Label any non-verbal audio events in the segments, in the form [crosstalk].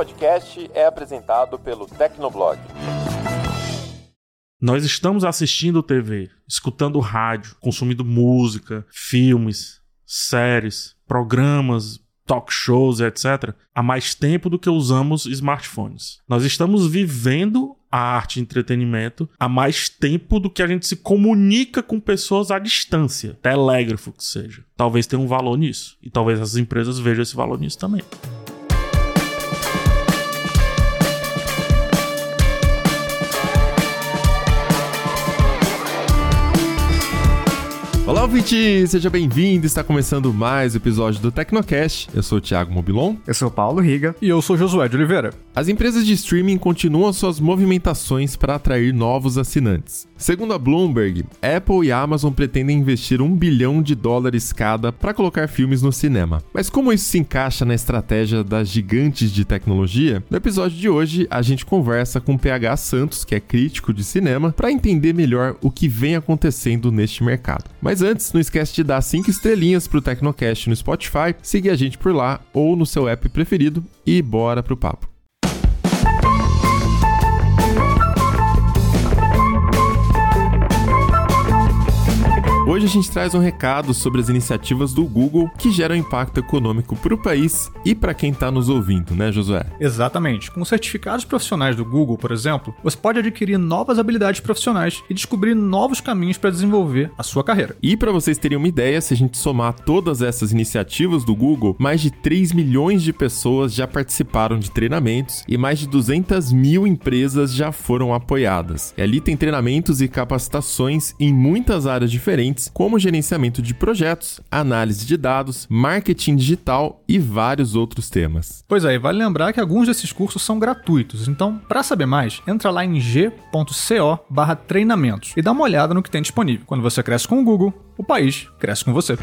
podcast é apresentado pelo Tecnoblog. Nós estamos assistindo TV, escutando rádio, consumindo música, filmes, séries, programas, talk shows, etc., há mais tempo do que usamos smartphones. Nós estamos vivendo a arte e entretenimento há mais tempo do que a gente se comunica com pessoas à distância, telégrafo que seja. Talvez tenha um valor nisso. E talvez as empresas vejam esse valor nisso também. Olá, ouvinte! Seja bem-vindo! Está começando mais um episódio do Tecnocast. Eu sou o Thiago Mobilon. Eu sou o Paulo Riga. E eu sou Josué de Oliveira. As empresas de streaming continuam suas movimentações para atrair novos assinantes. Segundo a Bloomberg, Apple e Amazon pretendem investir um bilhão de dólares cada para colocar filmes no cinema. Mas como isso se encaixa na estratégia das gigantes de tecnologia? No episódio de hoje, a gente conversa com o PH Santos, que é crítico de cinema, para entender melhor o que vem acontecendo neste mercado. Mas antes, não esquece de dar 5 estrelinhas pro Tecnocast no Spotify, seguir a gente por lá ou no seu app preferido e bora pro papo. Hoje a gente traz um recado sobre as iniciativas do Google que geram impacto econômico para o país e para quem está nos ouvindo, né, Josué? Exatamente. Com certificados profissionais do Google, por exemplo, você pode adquirir novas habilidades profissionais e descobrir novos caminhos para desenvolver a sua carreira. E para vocês terem uma ideia, se a gente somar todas essas iniciativas do Google, mais de 3 milhões de pessoas já participaram de treinamentos e mais de 200 mil empresas já foram apoiadas. E ali tem treinamentos e capacitações em muitas áreas diferentes como gerenciamento de projetos, análise de dados, marketing digital e vários outros temas. Pois é, vale lembrar que alguns desses cursos são gratuitos, então, para saber mais, entra lá em g.co/treinamentos e dá uma olhada no que tem disponível. Quando você cresce com o Google, o país cresce com você.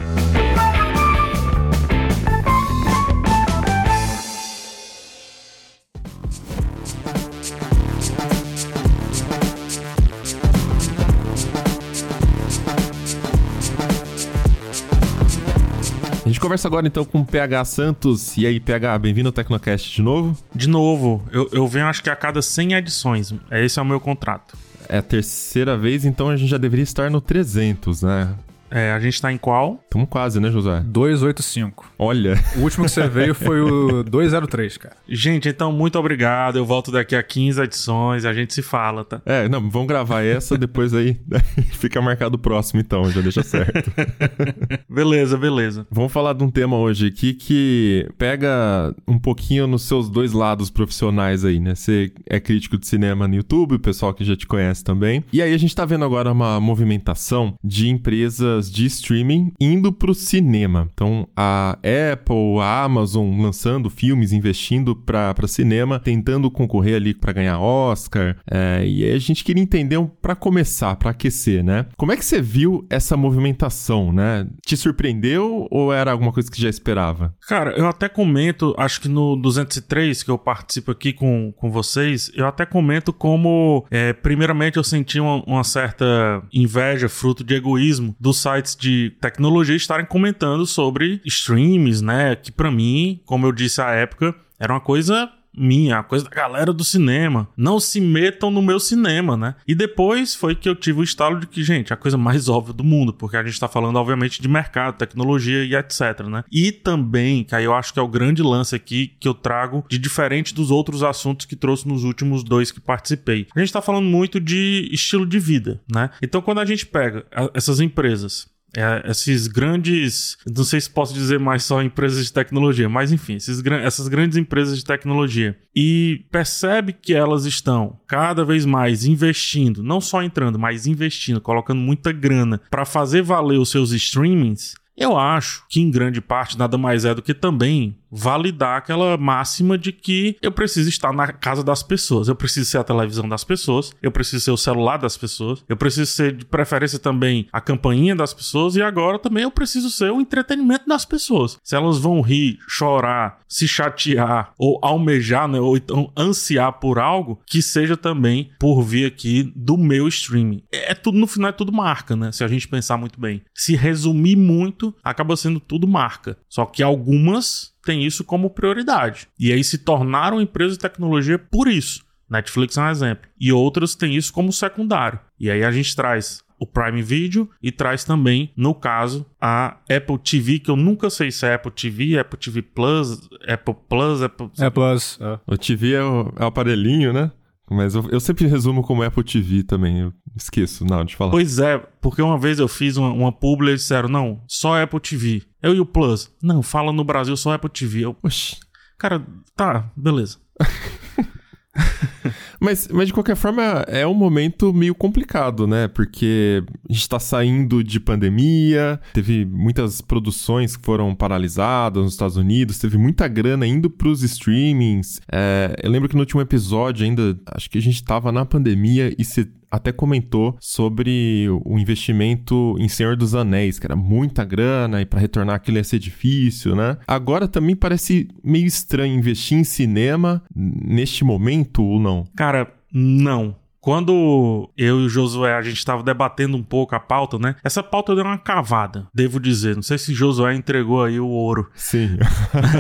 Conversa agora então com o PH Santos. E aí, PH, bem-vindo ao Tecnocast de novo? De novo, eu, eu venho acho que a cada 100 edições. Esse é o meu contrato. É a terceira vez, então a gente já deveria estar no 300, né? É, a gente tá em qual? Estamos quase, né, José? 285. Olha. O último que você veio foi o [laughs] 203, cara. Gente, então muito obrigado. Eu volto daqui a 15 edições, a gente se fala, tá? É, não, vamos gravar essa, depois aí [laughs] fica marcado o próximo então, já deixa certo. [laughs] beleza, beleza. Vamos falar de um tema hoje aqui que pega um pouquinho nos seus dois lados profissionais aí, né? Você é crítico de cinema no YouTube, o pessoal que já te conhece também. E aí a gente tá vendo agora uma movimentação de empresas de streaming indo para o cinema. Então, a Apple, a Amazon lançando filmes, investindo para cinema, tentando concorrer ali para ganhar Oscar. É, e aí a gente queria entender, para começar, para aquecer, né? Como é que você viu essa movimentação, né? Te surpreendeu ou era alguma coisa que já esperava? Cara, eu até comento, acho que no 203 que eu participo aqui com, com vocês, eu até comento como, é, primeiramente, eu senti uma, uma certa inveja, fruto de egoísmo dos sites de tecnologia estarem comentando sobre streams, né? Que para mim, como eu disse à época, era uma coisa minha, a coisa da galera do cinema. Não se metam no meu cinema, né? E depois foi que eu tive o estalo de que, gente, a coisa mais óbvia do mundo, porque a gente tá falando, obviamente, de mercado, tecnologia e etc, né? E também, que aí eu acho que é o grande lance aqui que eu trago de diferente dos outros assuntos que trouxe nos últimos dois que participei. A gente tá falando muito de estilo de vida, né? Então, quando a gente pega essas empresas é, esses grandes, não sei se posso dizer mais só empresas de tecnologia, mas enfim, esses, essas grandes empresas de tecnologia e percebe que elas estão cada vez mais investindo, não só entrando, mas investindo, colocando muita grana para fazer valer os seus streamings. Eu acho que em grande parte nada mais é do que também validar aquela máxima de que eu preciso estar na casa das pessoas, eu preciso ser a televisão das pessoas, eu preciso ser o celular das pessoas, eu preciso ser de preferência também a campainha das pessoas e agora também eu preciso ser o entretenimento das pessoas. Se elas vão rir, chorar, se chatear ou almejar, né, ou então ansiar por algo, que seja também por vir aqui do meu streaming. É tudo no final é tudo marca, né? Se a gente pensar muito bem. Se resumir muito, acaba sendo tudo marca. Só que algumas têm isso como prioridade. E aí se tornaram empresas de tecnologia por isso. Netflix é um exemplo. E outras têm isso como secundário. E aí a gente traz o Prime Video e traz também, no caso, a Apple TV, que eu nunca sei se é Apple TV, Apple TV Plus, Apple Plus, Apple... É Plus. É. O TV é o, é o aparelhinho, né? Mas eu, eu, sempre resumo como Apple TV também. Eu esqueço, não, de falar. Pois é, porque uma vez eu fiz uma, uma publi e eles disseram, não, só Apple TV. Eu e o Plus. Não, fala no Brasil só Apple TV. Eu, Oxi. Cara, tá, beleza. [laughs] [laughs] mas, mas de qualquer forma, é um momento meio complicado, né? Porque a gente tá saindo de pandemia, teve muitas produções que foram paralisadas nos Estados Unidos, teve muita grana indo pros streamings. É, eu lembro que no último episódio ainda, acho que a gente tava na pandemia e se até comentou sobre o investimento em Senhor dos Anéis, que era muita grana e para retornar aquilo ia ser difícil, né? Agora também parece meio estranho investir em cinema neste momento ou não? Cara, não. Quando eu e o Josué a gente estava debatendo um pouco a pauta, né? Essa pauta deu uma cavada, devo dizer. Não sei se Josué entregou aí o ouro. Sim.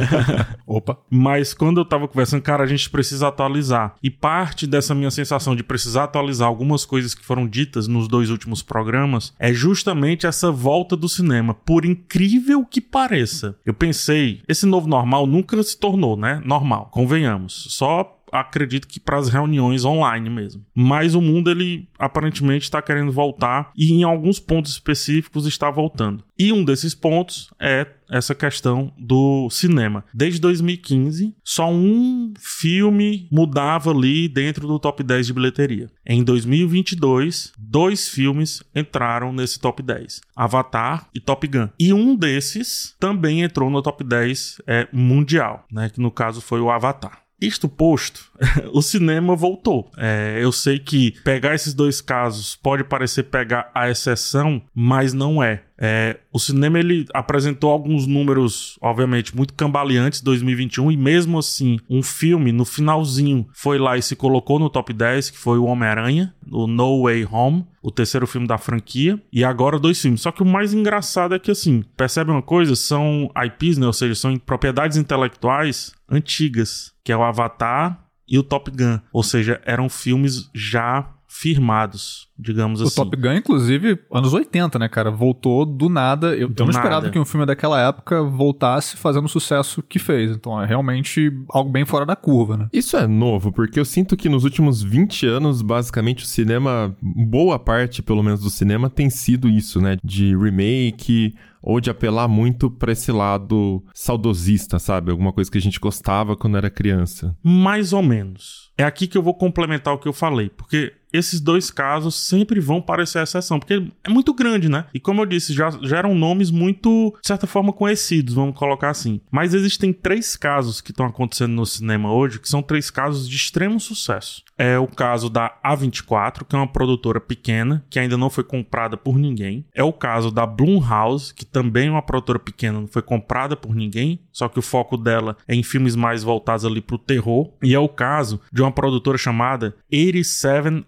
[laughs] Opa. Mas quando eu tava conversando, cara, a gente precisa atualizar. E parte dessa minha sensação de precisar atualizar algumas coisas que foram ditas nos dois últimos programas é justamente essa volta do cinema. Por incrível que pareça, eu pensei, esse novo normal nunca se tornou, né? Normal, convenhamos. Só acredito que para as reuniões online mesmo. Mas o mundo ele aparentemente está querendo voltar e em alguns pontos específicos está voltando. E um desses pontos é essa questão do cinema. Desde 2015, só um filme mudava ali dentro do top 10 de bilheteria. Em 2022, dois filmes entraram nesse top 10: Avatar e Top Gun. E um desses também entrou no top 10 é, mundial, né? Que no caso foi o Avatar. Isto posto, [laughs] o cinema voltou. É, eu sei que pegar esses dois casos pode parecer pegar a exceção, mas não é. É, o cinema ele apresentou alguns números, obviamente, muito cambaleantes em 2021 e mesmo assim, um filme no finalzinho foi lá e se colocou no top 10, que foi o Homem-Aranha, o No Way Home, o terceiro filme da franquia, e agora dois filmes. Só que o mais engraçado é que assim, percebe uma coisa, são IPs, né, ou seja, são propriedades intelectuais antigas, que é o Avatar e o Top Gun, ou seja, eram filmes já firmados, digamos o assim. O Top Gun, inclusive, anos 80, né, cara? Voltou do nada. Eu, do eu não nada. esperava que um filme daquela época voltasse fazendo o sucesso que fez. Então é realmente algo bem fora da curva, né? Isso é novo, porque eu sinto que nos últimos 20 anos, basicamente, o cinema, boa parte, pelo menos, do cinema tem sido isso, né? De remake ou de apelar muito para esse lado saudosista, sabe? Alguma coisa que a gente gostava quando era criança. Mais ou menos. É aqui que eu vou complementar o que eu falei, porque esses dois casos sempre vão parecer exceção, porque é muito grande, né? E como eu disse, já, já eram nomes muito, de certa forma, conhecidos, vamos colocar assim. Mas existem três casos que estão acontecendo no cinema hoje, que são três casos de extremo sucesso. É o caso da A24, que é uma produtora pequena, que ainda não foi comprada por ninguém. É o caso da Blumhouse, que também é uma produtora pequena, não foi comprada por ninguém, só que o foco dela é em filmes mais voltados ali pro terror. E é o caso de uma produtora chamada 87 Eleven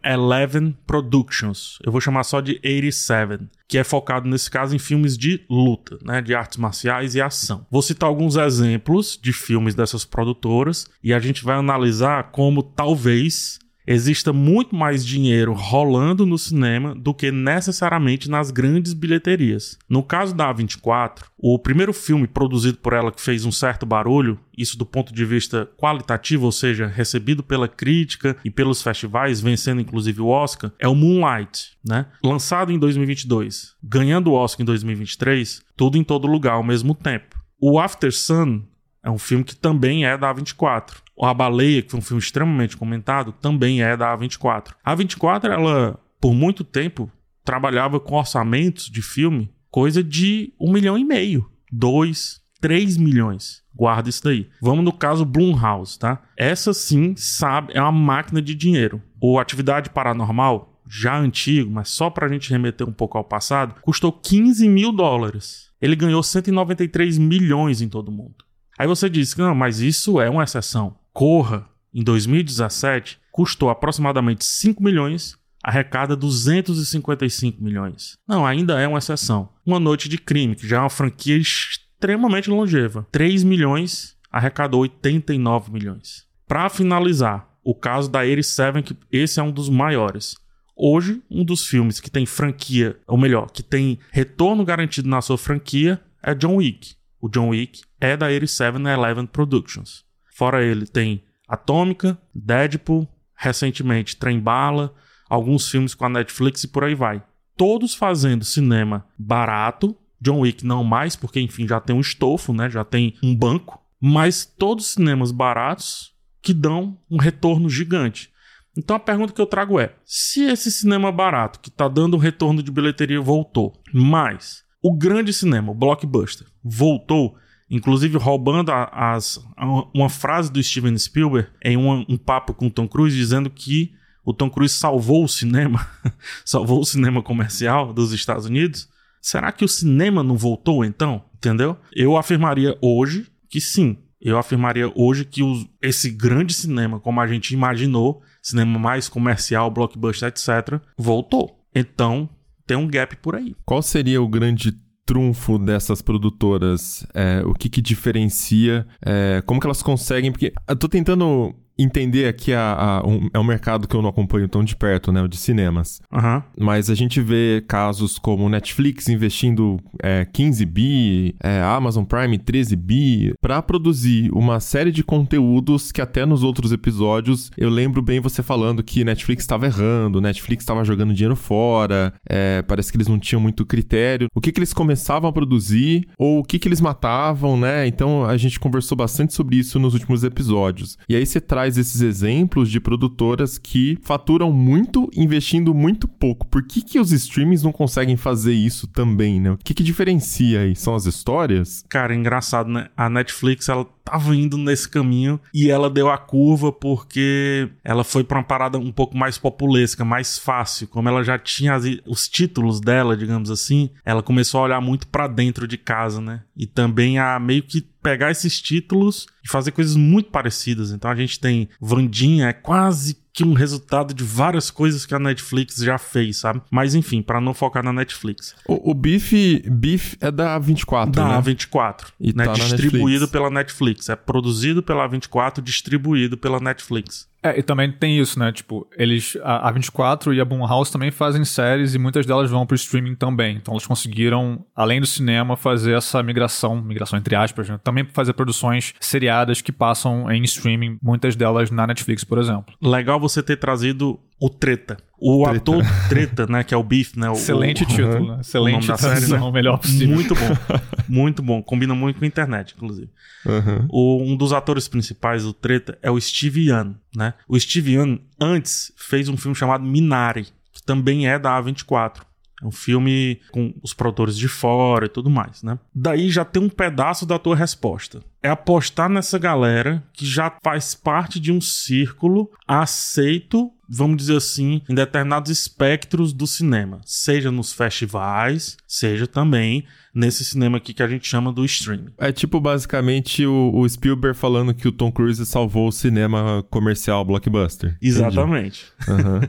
Productions. Eu vou chamar só de 87, que é focado nesse caso em filmes de luta, né, de artes marciais e ação. Vou citar alguns exemplos de filmes dessas produtoras e a gente vai analisar como talvez exista muito mais dinheiro rolando no cinema do que necessariamente nas grandes bilheterias. No caso da A24, o primeiro filme produzido por ela que fez um certo barulho, isso do ponto de vista qualitativo, ou seja, recebido pela crítica e pelos festivais, vencendo inclusive o Oscar, é o Moonlight, né? Lançado em 2022, ganhando o Oscar em 2023, tudo em todo lugar ao mesmo tempo. O After Sun é um filme que também é da A24. A Baleia, que foi um filme extremamente comentado, também é da A24. A A24, ela, por muito tempo, trabalhava com orçamentos de filme coisa de um milhão e meio, dois, três milhões. Guarda isso daí. Vamos no caso Blumhouse, tá? Essa sim, sabe, é uma máquina de dinheiro. O Atividade Paranormal, já antigo, mas só pra gente remeter um pouco ao passado, custou 15 mil dólares. Ele ganhou 193 milhões em todo mundo. Aí você diz que não, mas isso é uma exceção. Corra, em 2017, custou aproximadamente 5 milhões, arrecada 255 milhões. Não, ainda é uma exceção. Uma Noite de Crime, que já é uma franquia extremamente longeva. 3 milhões arrecadou 89 milhões. Para finalizar, o caso da 87, que esse é um dos maiores. Hoje, um dos filmes que tem franquia, ou melhor, que tem retorno garantido na sua franquia é John Wick. O John Wick é da 8711 Productions. Fora ele, tem Atômica, Deadpool, recentemente Trem Bala, alguns filmes com a Netflix e por aí vai. Todos fazendo cinema barato, John Wick não mais, porque enfim já tem um estofo, né? Já tem um banco, mas todos cinemas baratos que dão um retorno gigante. Então a pergunta que eu trago é: se esse cinema barato que está dando um retorno de bilheteria voltou, mas o grande cinema, o blockbuster, voltou, inclusive roubando a, as, a, uma frase do Steven Spielberg em um, um papo com o Tom Cruise dizendo que o Tom Cruise salvou o cinema, [laughs] salvou o cinema comercial dos Estados Unidos. Será que o cinema não voltou então? Entendeu? Eu afirmaria hoje que sim. Eu afirmaria hoje que os, esse grande cinema, como a gente imaginou, cinema mais comercial, blockbuster, etc., voltou. Então, tem um gap por aí. Qual seria o grande trunfo dessas produtoras? É, o que, que diferencia? É, como que elas conseguem? Porque eu tô tentando entender aqui a, a um, é um mercado que eu não acompanho tão de perto, né? O de cinemas. Uhum. Mas a gente vê casos como Netflix investindo é, 15 bi, é, Amazon Prime 13 bi, para produzir uma série de conteúdos que até nos outros episódios eu lembro bem você falando que Netflix estava errando, Netflix estava jogando dinheiro fora, é, parece que eles não tinham muito critério. O que, que eles começavam a produzir ou o que, que eles matavam, né? Então a gente conversou bastante sobre isso nos últimos episódios. E aí você traz traz esses exemplos de produtoras que faturam muito investindo muito pouco. Por que, que os streamings não conseguem fazer isso também, né? O que, que diferencia aí? São as histórias? Cara, é engraçado, né? A Netflix, ela tava indo nesse caminho e ela deu a curva porque ela foi para uma parada um pouco mais populesca, mais fácil. Como ela já tinha as, os títulos dela, digamos assim, ela começou a olhar muito para dentro de casa, né? E também a meio que pegar esses títulos e fazer coisas muito parecidas. Então a gente tem Vandinha, é quase que um resultado de várias coisas que a Netflix já fez, sabe? Mas enfim, para não focar na Netflix. O, o Beef, Beef é da A24, da né? A24, e né? Tá distribuído Netflix. pela Netflix. É produzido pela A24, distribuído pela Netflix. É, e também tem isso, né? Tipo, eles. A, a 24 e a Blumhouse também fazem séries e muitas delas vão pro streaming também. Então eles conseguiram, além do cinema, fazer essa migração, migração entre aspas, né? Também fazer produções seriadas que passam em streaming, muitas delas na Netflix, por exemplo. Legal você ter trazido o Treta. O Treta. ator Treta, né? Que é o Beef, né? O, Excelente o, título, né? Excelente o série, né? o melhor possível. Muito bom. [laughs] Muito bom. Combina muito com a internet, inclusive. Uhum. O, um dos atores principais do Treta é o Steve Young, né? O Steve Young, antes, fez um filme chamado Minari, que também é da A24. É um filme com os produtores de fora e tudo mais, né? Daí já tem um pedaço da tua resposta. É apostar nessa galera que já faz parte de um círculo aceito vamos dizer assim, em determinados espectros do cinema, seja nos festivais, seja também nesse cinema aqui que a gente chama do streaming. É tipo basicamente o, o Spielberg falando que o Tom Cruise salvou o cinema comercial blockbuster. Exatamente. Uhum.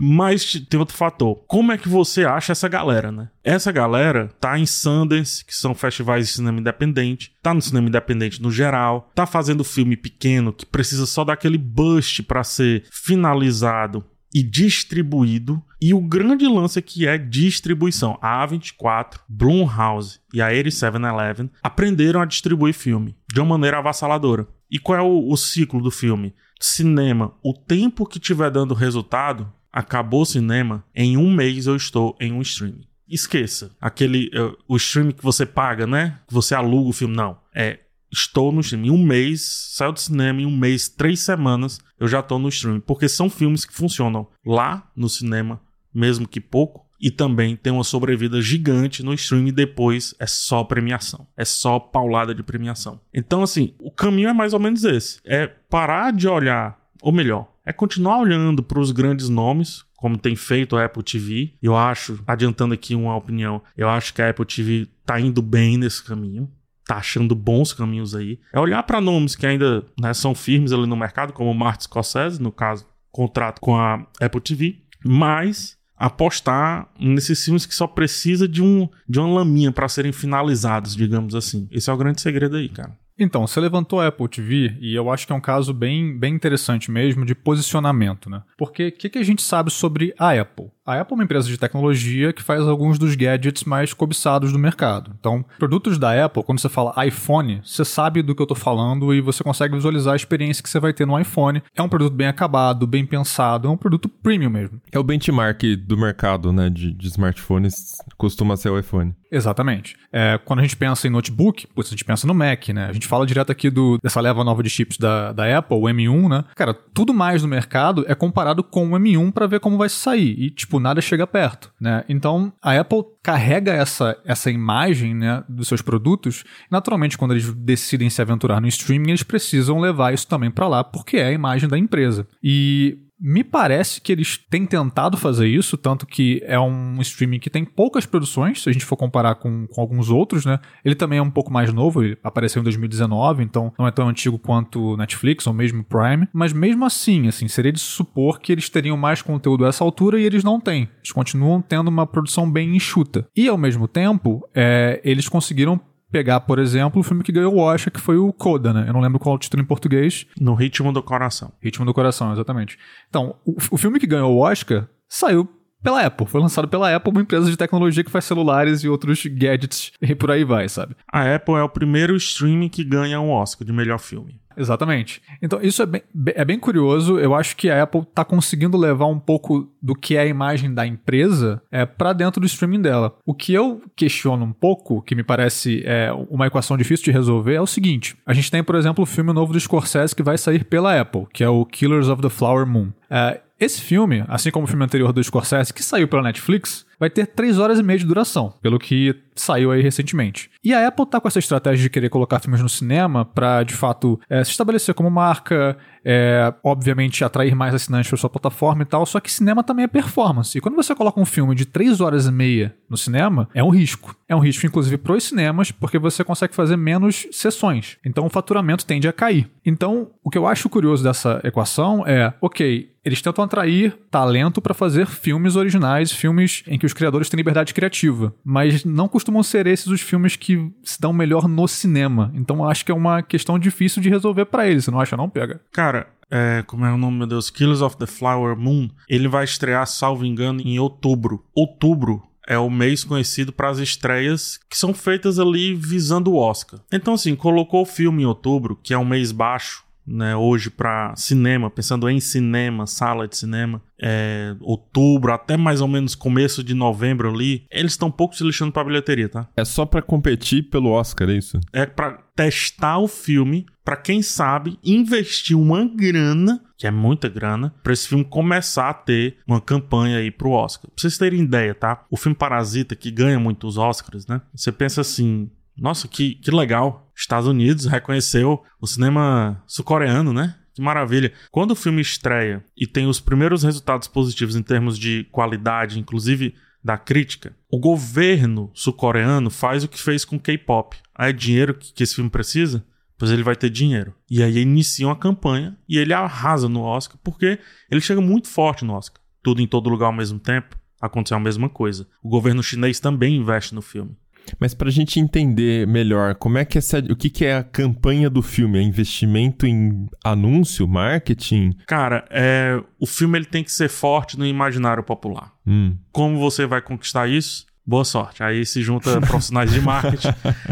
[laughs] Mas tem outro fator. Como é que você acha essa galera, né? Essa galera tá em Sundance, que são festivais de cinema independente, tá no cinema independente no geral, tá fazendo filme pequeno que precisa só daquele bust para ser finalizado e distribuído. E o grande lance aqui é distribuição. A A24, Blumhouse e a 8711 aprenderam a distribuir filme de uma maneira avassaladora. E qual é o, o ciclo do filme? Cinema, o tempo que tiver dando resultado, acabou o cinema, em um mês eu estou em um streaming. Esqueça aquele uh, o streaming que você paga, né? Que você aluga o filme. Não. É estou no streaming. Em um mês, saiu do cinema, em um mês, três semanas, eu já estou no streaming. Porque são filmes que funcionam lá no cinema, mesmo que pouco, e também tem uma sobrevida gigante no streaming depois é só premiação. É só paulada de premiação. Então, assim, o caminho é mais ou menos esse. É parar de olhar, ou melhor, é continuar olhando para os grandes nomes, como tem feito a Apple TV. Eu acho, adiantando aqui uma opinião, eu acho que a Apple TV tá indo bem nesse caminho tá achando bons caminhos aí. É olhar para nomes que ainda né, são firmes ali no mercado, como o Martin Scorsese, no caso, contrato com a Apple TV, mas apostar nesses filmes que só precisa de, um, de uma laminha para serem finalizados, digamos assim. Esse é o grande segredo aí, cara. Então, você levantou a Apple TV e eu acho que é um caso bem, bem interessante mesmo de posicionamento, né? Porque o que, que a gente sabe sobre a Apple? A Apple é uma empresa de tecnologia que faz alguns dos gadgets mais cobiçados do mercado. Então, produtos da Apple, quando você fala iPhone, você sabe do que eu estou falando e você consegue visualizar a experiência que você vai ter no iPhone. É um produto bem acabado, bem pensado, é um produto premium mesmo. É o benchmark do mercado, né, de, de smartphones, costuma ser o iPhone. Exatamente. É, quando a gente pensa em notebook, putz, a gente pensa no Mac, né? A gente fala direto aqui do, dessa leva nova de chips da, da Apple, o M1, né? Cara, tudo mais no mercado é comparado com o M1 para ver como vai sair. E, tipo, nada chega perto, né? Então, a Apple carrega essa, essa imagem né, dos seus produtos. Naturalmente, quando eles decidem se aventurar no streaming, eles precisam levar isso também para lá, porque é a imagem da empresa. E me parece que eles têm tentado fazer isso, tanto que é um streaming que tem poucas produções, se a gente for comparar com, com alguns outros, né? Ele também é um pouco mais novo, apareceu em 2019, então não é tão antigo quanto Netflix ou mesmo Prime, mas mesmo assim, assim, seria de supor que eles teriam mais conteúdo a essa altura e eles não têm. Eles continuam tendo uma produção bem enxuta. E ao mesmo tempo, é, eles conseguiram pegar, por exemplo, o filme que ganhou o Oscar, que foi o Coda, né? Eu não lembro qual o título em português. No Ritmo do Coração. Ritmo do Coração, exatamente. Então, o, o filme que ganhou o Oscar saiu pela Apple. Foi lançado pela Apple, uma empresa de tecnologia que faz celulares e outros gadgets e por aí vai, sabe? A Apple é o primeiro streaming que ganha um Oscar de melhor filme. Exatamente. Então, isso é bem, é bem curioso. Eu acho que a Apple está conseguindo levar um pouco do que é a imagem da empresa é, para dentro do streaming dela. O que eu questiono um pouco, que me parece é, uma equação difícil de resolver, é o seguinte: a gente tem, por exemplo, o filme novo do Scorsese que vai sair pela Apple, que é o Killers of the Flower Moon. É, esse filme, assim como o filme anterior do Scorsese, que saiu pela Netflix, vai ter 3 horas e meia de duração, pelo que saiu aí recentemente. E a Apple tá com essa estratégia de querer colocar filmes no cinema para, de fato, é, se estabelecer como marca, é, obviamente atrair mais assinantes para sua plataforma e tal, só que cinema também é performance. E quando você coloca um filme de 3 horas e meia no cinema, é um risco. É um risco, inclusive, para os cinemas, porque você consegue fazer menos sessões. Então o faturamento tende a cair. Então, o que eu acho curioso dessa equação é, ok, eles tentam atrair talento para fazer filmes originais, filmes em que os criadores têm liberdade criativa, mas não costumam ser esses os filmes que se dão melhor no cinema. Então acho que é uma questão difícil de resolver para eles, você não acha não, pega? Cara, é, como é o nome, meu Deus? Killers of the Flower Moon. Ele vai estrear, salvo engano, em outubro. Outubro é o mês conhecido para as estreias que são feitas ali visando o Oscar. Então, assim, colocou o filme em outubro, que é um mês baixo, né, hoje para cinema, pensando em cinema, sala de cinema, é, outubro até mais ou menos começo de novembro ali, eles estão pouco se lixando pra bilheteria, tá? É só para competir pelo Oscar, é isso? É para testar o filme, para quem sabe investir uma grana, que é muita grana, para esse filme começar a ter uma campanha aí pro Oscar. Pra vocês terem ideia, tá? O filme Parasita, que ganha muitos Oscars, né? Você pensa assim, nossa, que, que legal. Estados Unidos reconheceu o cinema sul-coreano, né? Que maravilha. Quando o filme estreia e tem os primeiros resultados positivos em termos de qualidade, inclusive da crítica, o governo sul-coreano faz o que fez com K-pop. Aí é dinheiro que esse filme precisa? Pois ele vai ter dinheiro. E aí inicia uma campanha e ele arrasa no Oscar porque ele chega muito forte no Oscar. Tudo em todo lugar ao mesmo tempo. Aconteceu a mesma coisa. O governo chinês também investe no filme. Mas para a gente entender melhor, como é que essa, o que, que é a campanha do filme? É investimento em anúncio, marketing? Cara, é, o filme ele tem que ser forte no imaginário popular. Hum. Como você vai conquistar isso? Boa sorte. Aí se junta [laughs] profissionais de marketing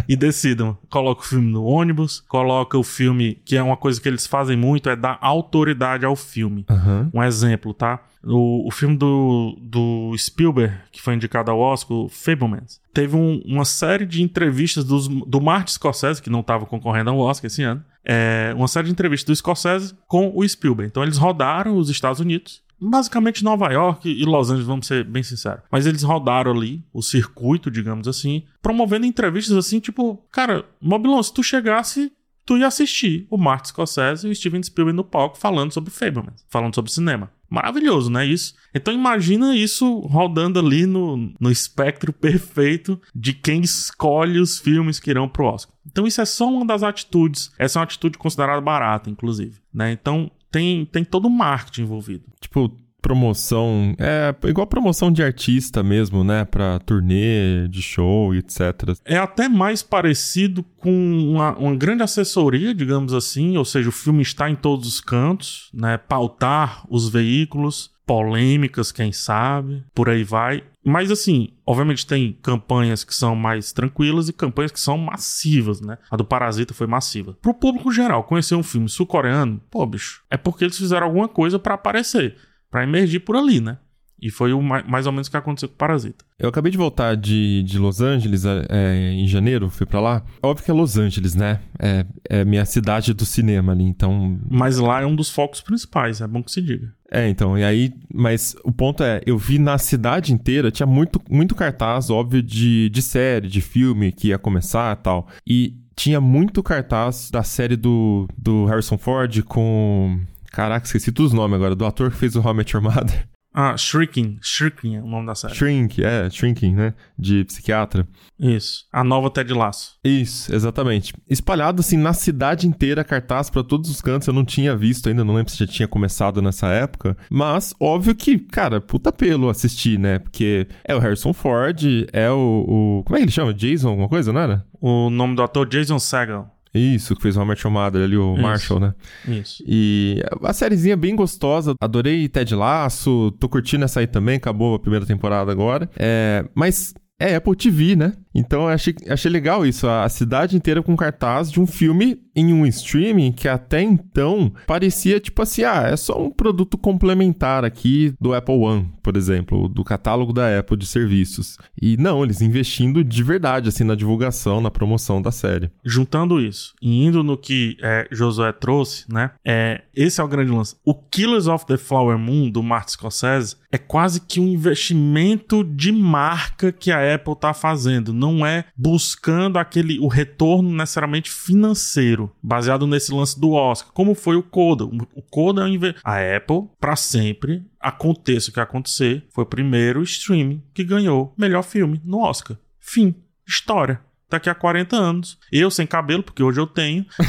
e decidam. Coloca o filme no ônibus, coloca o filme, que é uma coisa que eles fazem muito, é dar autoridade ao filme. Uhum. Um exemplo, tá? O, o filme do, do Spielberg, que foi indicado ao Oscar, o Fablemans, teve um, uma série de entrevistas dos, do Martin Scorsese, que não estava concorrendo ao Oscar esse ano, é, uma série de entrevistas do Scorsese com o Spielberg. Então eles rodaram os Estados Unidos, basicamente Nova York e Los Angeles, vamos ser bem sinceros. Mas eles rodaram ali o circuito, digamos assim, promovendo entrevistas assim, tipo, cara, Mobilon, se tu chegasse, tu ia assistir o Martin Scorsese e o Steven Spielberg no palco falando sobre Fableman, falando sobre cinema. Maravilhoso, né? Isso. Então imagina isso rodando ali no, no espectro perfeito de quem escolhe os filmes que irão pro Oscar. Então isso é só uma das atitudes. Essa é uma atitude considerada barata, inclusive. Né? Então tem, tem todo o marketing envolvido. Tipo, promoção. É igual promoção de artista mesmo, né? Pra turnê, de show e etc. É até mais parecido com uma, uma grande assessoria, digamos assim, ou seja, o filme está em todos os cantos, né? Pautar os veículos, polêmicas, quem sabe, por aí vai. Mas assim, obviamente tem campanhas que são mais tranquilas e campanhas que são massivas, né? A do Parasita foi massiva. Pro público geral, conhecer um filme sul-coreano, pô, bicho, é porque eles fizeram alguma coisa para aparecer, para emergir por ali, né? E foi o mais ou menos o que aconteceu com o Parasita. Eu acabei de voltar de, de Los Angeles é, em janeiro, fui para lá. Óbvio que é Los Angeles, né? É, é minha cidade do cinema ali, então. Mas lá é um dos focos principais, é bom que se diga. É, então, e aí, mas o ponto é, eu vi na cidade inteira, tinha muito, muito cartaz, óbvio, de, de série, de filme que ia começar e tal. E tinha muito cartaz da série do, do Harrison Ford com. Caraca, esqueci todos os nomes agora, do ator que fez o How Met Your Mother. Ah, Shrinking. Shrinking é o nome da série. Shrink, é, Shrinking, né? De psiquiatra. Isso. A nova Ted Lasso. Isso, exatamente. Espalhado assim na cidade inteira, cartaz para todos os cantos. Eu não tinha visto ainda, não lembro se já tinha começado nessa época. Mas, óbvio que, cara, puta pelo assistir, né? Porque é o Harrison Ford, é o. o como é que ele chama? Jason, alguma coisa, não era? O nome do ator Jason Segel. Isso, que fez o Your Mother ali, o Isso. Marshall, né? Isso. E a sériezinha é bem gostosa. Adorei Ted Laço, tô curtindo essa aí também, acabou a primeira temporada agora. É, mas é Apple TV, né? Então eu achei, achei legal isso, a, cidade inteira com cartaz de um filme em um streaming que até então parecia tipo assim, ah, é só um produto complementar aqui do Apple One, por exemplo, do catálogo da Apple de serviços. E não, eles investindo de verdade assim na divulgação, na promoção da série. Juntando isso e indo no que é, Josué trouxe, né? É, esse é o grande lance. O Killers of the Flower Moon do Martin Scorsese é quase que um investimento de marca que a Apple tá fazendo não é buscando aquele o retorno necessariamente financeiro, baseado nesse lance do Oscar, como foi o Coda. O Coda é a Apple para sempre aconteça o que acontecer, foi o primeiro streaming que ganhou melhor filme no Oscar. Fim, história daqui a 40 anos. Eu sem cabelo, porque hoje eu tenho. [laughs]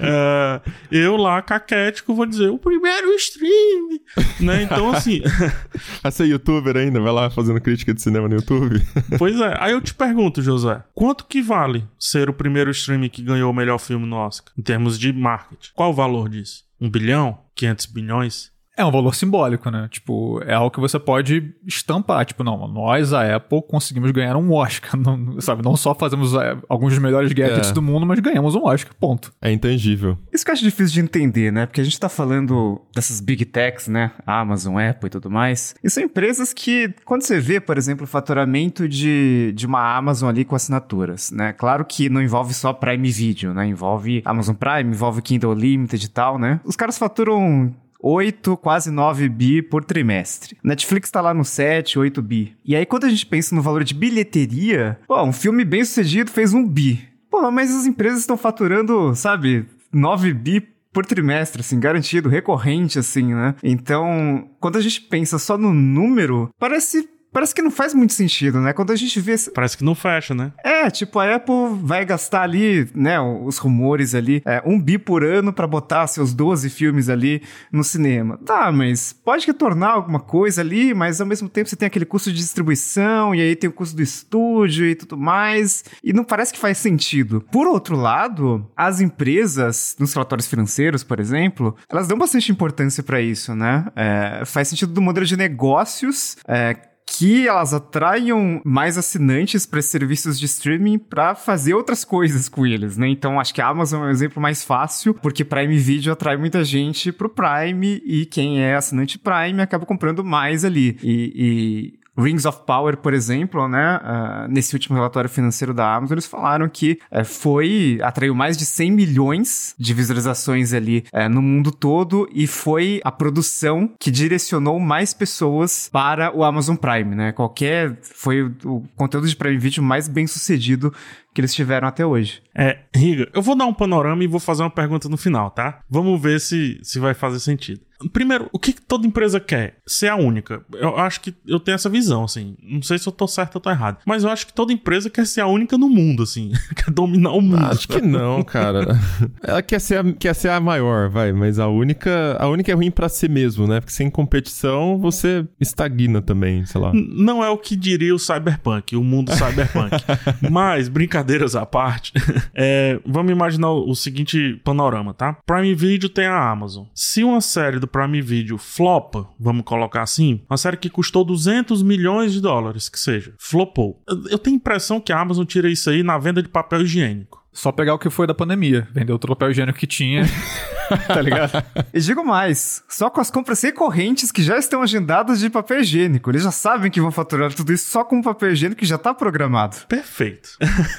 é, eu lá, caquético, vou dizer, o primeiro stream. Né? Então, assim. [laughs] Vai ser youtuber ainda? Vai lá fazendo crítica de cinema no YouTube? [laughs] pois é. Aí eu te pergunto, José, quanto que vale ser o primeiro stream que ganhou o melhor filme no Oscar? Em termos de marketing. Qual o valor disso? Um bilhão? 500 bilhões? É um valor simbólico, né? Tipo, é algo que você pode estampar. Tipo, não, nós, a Apple, conseguimos ganhar um Oscar. [laughs] Não, sabe? Não só fazemos é, alguns dos melhores gadgets é. do mundo, mas ganhamos um Oscar. Ponto. É intangível. Isso que eu acho difícil de entender, né? Porque a gente tá falando dessas big techs, né? Amazon, Apple e tudo mais. E são empresas que, quando você vê, por exemplo, o faturamento de, de uma Amazon ali com assinaturas, né? Claro que não envolve só Prime Video, né? Envolve Amazon Prime, envolve Kindle Limited e tal, né? Os caras faturam 8, quase 9 bi por trimestre. Netflix tá lá no 7, 8 bi. E aí, quando a gente pensa no valor de bilheteria, pô, um filme bem sucedido fez um bi. Pô, mas as empresas estão faturando, sabe, 9 bi por trimestre, assim, garantido, recorrente, assim, né? Então, quando a gente pensa só no número, parece parece que não faz muito sentido, né? Quando a gente vê. Parece que não fecha, né? É, tipo, a Apple vai gastar ali, né, os rumores ali, é, um bi por ano para botar seus 12 filmes ali no cinema. Tá, mas pode retornar alguma coisa ali, mas ao mesmo tempo você tem aquele custo de distribuição, e aí tem o custo do estúdio e tudo mais, e não parece que faz sentido. Por outro lado, as empresas, nos relatórios financeiros, por exemplo, elas dão bastante importância para isso, né? É, faz sentido do modelo de negócios, é, que elas atraiam mais assinantes para serviços de streaming para fazer outras coisas com eles, né? Então acho que a Amazon é um exemplo mais fácil, porque Prime Video atrai muita gente pro Prime e quem é assinante Prime acaba comprando mais ali. E, e Rings of Power, por exemplo, né? Uh, nesse último relatório financeiro da Amazon, eles falaram que uh, foi atraiu mais de 100 milhões de visualizações ali uh, no mundo todo e foi a produção que direcionou mais pessoas para o Amazon Prime, né? Qualquer foi o, conteúdo de Prime Video mais bem sucedido que eles tiveram até hoje. É, Riga, eu vou dar um panorama e vou fazer uma pergunta no final, tá? Vamos ver se, se vai fazer sentido. Primeiro, o que, toda empresa quer? Ser a única. Eu acho que eu tenho essa visão, assim. Não sei se eu tô certo ou tô errado. Mas eu acho que toda empresa quer ser a única no mundo, assim. [laughs] quer dominar o mundo. Acho que não, cara. [laughs] Ela quer ser, a, quer ser a maior, vai. Mas a única, a única é ruim para si mesmo, né? Porque sem competição você estagna também, sei lá. Não é o que diria o cyberpunk, o mundo cyberpunk. [laughs] Mas, brincadeiras à parte, é, vamos imaginar o, o seguinte panorama, tá? Prime Video tem a Amazon. Se uma série do Prime Video flopa, vamos colocar assim, uma série que custou 200 milhões de dólares, que seja, flopou. Eu, tenho a impressão que a Amazon tira isso aí na venda de papel higiênico. Só pegar o que foi da pandemia. Vendeu o papel higiênico que tinha. [laughs] [laughs] tá ligado? E digo mais, só com as compras recorrentes que já estão agendadas de papel higiênico. Eles já sabem que vão faturar tudo isso só com o papel higiênico que já tá programado. Perfeito.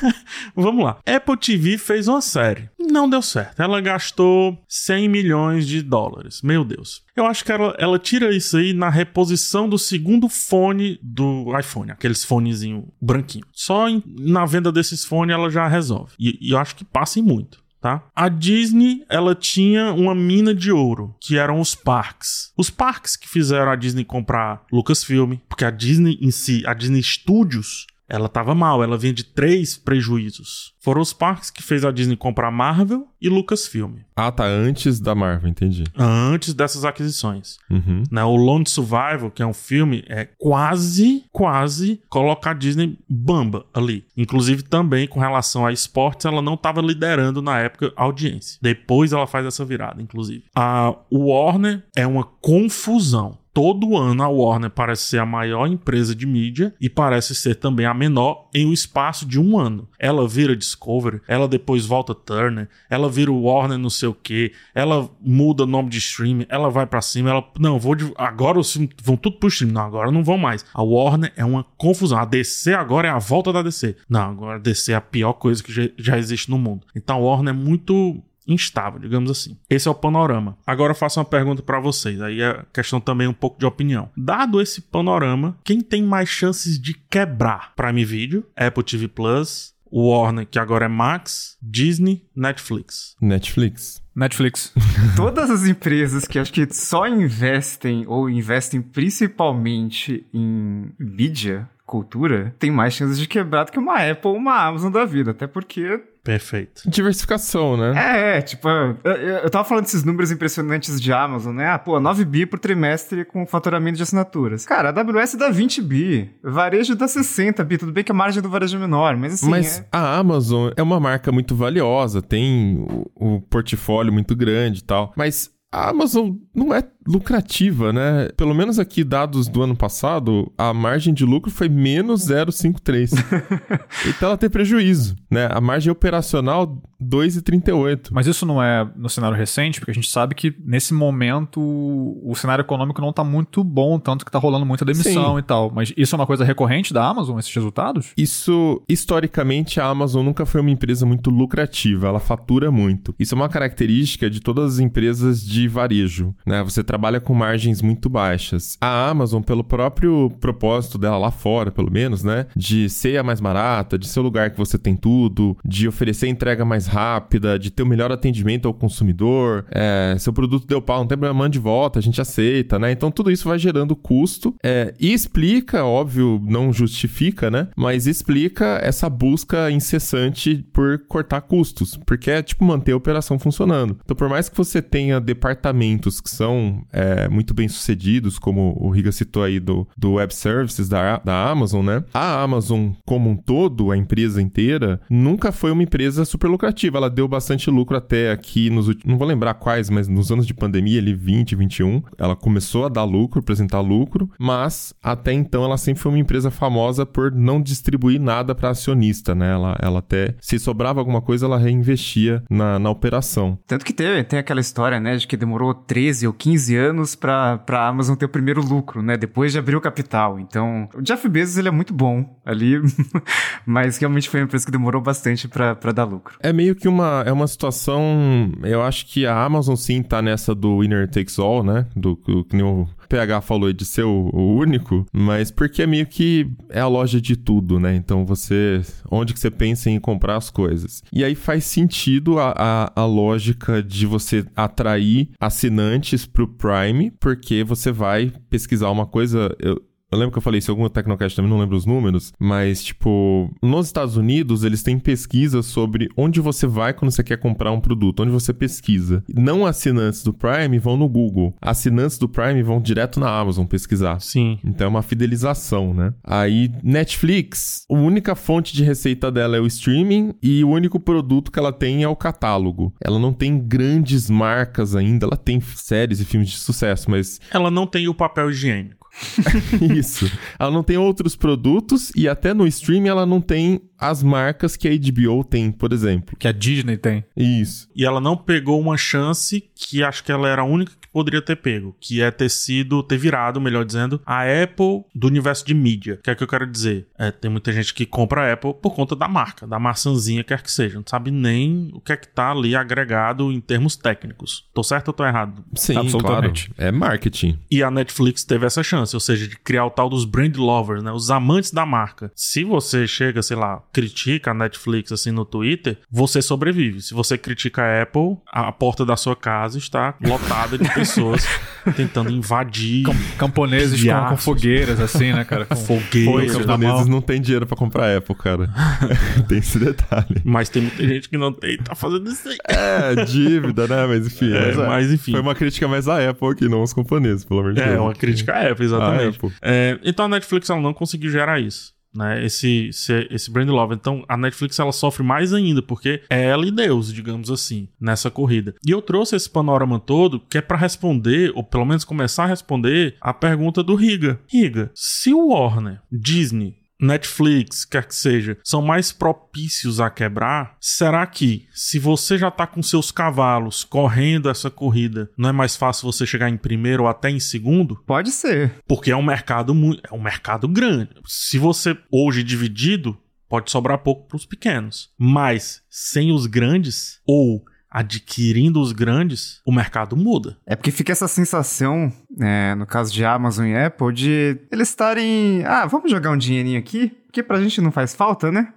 [laughs] Vamos lá. Apple TV fez uma série. Não deu certo. Ela gastou 100 milhões de dólares. Meu Deus. Eu acho que ela, ela tira isso aí na reposição do segundo fone do iPhone, aqueles fonezinho branquinho. Só em- na venda desses fones ela já resolve. E, e eu acho que passa em muito. Tá? A Disney, ela tinha uma mina de ouro, que eram os parques. Os parques que fizeram a Disney comprar Lucasfilm, porque a Disney em si, a Disney Studios, ela tava mal, ela vinha de três prejuízos. Foram os parques que fez a Disney comprar Marvel e Lucasfilm, Ah, tá. Antes da Marvel, entendi. antes dessas aquisições. Uhum. Né, o Lone Survival, que é um filme, é quase, quase colocar a Disney bamba ali. Inclusive também com relação a esportes, ela não estava liderando na época a audiência. Depois ela faz essa virada, inclusive. A Warner é uma confusão. Todo ano a Warner parece ser a maior empresa de mídia e parece ser também a menor em um espaço de um ano. Ela vira Discovery, ela depois volta Turner, ela vira Warner não sei o que, ela muda o nome de streaming, ela vai pra cima, ela não vou agora os filmes vão tudo pro streaming, não agora não vão mais. A Warner é uma confusão. A DC agora é a volta da DC. Não, agora a DC é a pior coisa que já existe no mundo. Então a Warner é muito instável, digamos assim. Esse é o panorama. Agora eu faço uma pergunta pra vocês, aí é questão também um pouco de opinião. Dado esse panorama, quem tem mais chances de quebrar? Prime Video, Apple TV Plus, Warner, que agora é Max, Disney, Netflix. Netflix. Netflix. [laughs] Todas as empresas que acho que só investem ou investem principalmente em mídia, cultura, tem mais chances de quebrar do que uma Apple ou uma Amazon da vida. Até porque Perfeito. Diversificação, né? É, é, tipo, eu, eu- eu tava falando desses números impressionantes de Amazon, né? Ah, pô, 9 bi por trimestre com faturamento de assinaturas. Cara, a AWS dá 20 bi, varejo dá 60 bi, tudo bem que a margem do varejo é menor, mas assim, Mas é... a Amazon é uma marca muito valiosa, tem o, o portfólio muito grande e tal. Mas a Amazon não é lucrativa, né? Pelo menos aqui, dados do ano passado, a margem de lucro foi menos 0,53. [laughs] então ela tem prejuízo, né? A margem operacional, 2,38. Mas isso não é no cenário recente, porque a gente sabe que nesse momento o cenário econômico não tá muito bom, tanto que tá rolando muita demissão Sim. e tal. Mas isso é uma coisa recorrente da Amazon, esses resultados? Isso, historicamente, a Amazon nunca foi uma empresa muito lucrativa, ela fatura muito. Isso é uma característica de todas as empresas de varejo, né? Você trabalha com margens muito baixas. A Amazon, pelo próprio propósito dela lá fora, pelo menos, né? De ser a mais barata, de ser o lugar que você tem tudo, de oferecer entrega mais rápida, de ter o melhor atendimento ao consumidor. É, seu produto deu pau, não tem problema, mande de volta, a gente aceita, né? Então tudo isso vai gerando custo é, e explica, óbvio, não justifica, né? Mas explica essa busca incessante por cortar custos, porque é tipo manter a operação funcionando. Então, por mais que você tenha departamentos que são é, muito bem sucedidos, como o Riga citou aí do, do Web Services da, da Amazon, né? A Amazon, como um todo, a empresa inteira, nunca foi uma empresa super lucrativa. Ela deu bastante lucro até aqui nos. Não vou lembrar quais, mas nos anos de pandemia, ali 20, 21, ela começou a dar lucro, apresentar lucro, mas até então ela sempre foi uma empresa famosa por não distribuir nada para acionista, né? Ela, ela até, se sobrava alguma coisa, ela reinvestia na, na operação. Tanto que tem, tem aquela história, né, de que demorou 13 ou 15 anos pra, pra Amazon ter o primeiro lucro, né, depois de abrir o capital. Então, o Jeff Bezos, ele é muito bom ali, [laughs] mas realmente foi uma empresa que demorou bastante pra dar lucro. É meio que uma, é uma situação. Eu acho que a Amazon sim tá nessa do winner takes all, né? Do, do que nem o PH falou de ser o, o único, mas porque é meio que é a loja de tudo, né? Então você. Onde que você pensa em comprar as coisas? E aí faz sentido a, a, a lógica de você atrair assinantes pro Prime, porque você vai pesquisar uma coisa. Eu, eu lembro que eu falei isso em algum Tecnocast também, não lembro os números, mas, tipo, nos Estados Unidos, eles têm pesquisas sobre onde você vai quando você quer comprar um produto, onde você pesquisa. Não assinantes do Prime vão no Google. Assinantes do Prime vão direto na Amazon pesquisar. Sim. Então é uma fidelização, né? Aí, Netflix, a única fonte de receita dela é o streaming e o único produto que ela tem é o catálogo. Ela não tem grandes marcas ainda, ela tem séries e filmes de sucesso, mas Ela não tem o papel higiênico. [laughs] Isso. Ela não tem outros produtos e até no streaming ela não tem as marcas que a HBO tem, por exemplo. Que a Disney tem. Isso. E ela não pegou uma chance que acho que ela era a única que poderia ter pego, que é ter sido, ter virado, melhor dizendo, a Apple do universo de mídia. O que é que eu quero dizer? É, tem muita gente que compra a Apple por conta da marca, da maçãzinha, quer que seja. Não sabe nem o que é que tá ali agregado em termos técnicos. Tô certo ou tô errado? Sim, Absolutamente. claro. É marketing. E a Netflix teve essa chance, ou seja, de criar o tal dos brand lovers, né? Os amantes da marca. Se você chega, sei lá, critica a Netflix assim no Twitter, você sobrevive. Se você critica a Apple, a porta da sua casa está lotada de pessoas [laughs] tentando invadir. Camponeses com, com fogueiras, assim, né, cara? Com Fogueiras. japoneses não têm dinheiro pra comprar Apple, cara. [laughs] [laughs] tem esse detalhe. Mas tem muita gente que não tem, tá fazendo isso aí. É, dívida, né? Mas enfim. É, mas, é. mas enfim. Foi uma crítica mais à Apple aqui, não aos camponeses, pelo amor de Deus. É, uma crítica à Apple, exatamente. À Apple. É, então a Netflix ela não conseguiu gerar isso. Né, esse, esse, esse brand love. Então a Netflix ela sofre mais ainda, porque é ela e Deus, digamos assim, nessa corrida. E eu trouxe esse panorama todo que é pra responder, ou pelo menos começar a responder, a pergunta do Riga. Riga, se o Warner, Disney, Netflix, quer que seja, são mais propícios a quebrar, será que se você já tá com seus cavalos correndo essa corrida, não é mais fácil você chegar em primeiro ou até em segundo? Pode ser. Porque é um mercado muito, é um mercado grande. Se você hoje dividido, pode sobrar pouco para os pequenos. Mas sem os grandes ou adquirindo os grandes, o mercado muda. É porque fica essa sensação, é, no caso de Amazon e Apple, de eles estarem. Ah, vamos jogar um dinheirinho aqui? Porque pra gente não faz falta, né?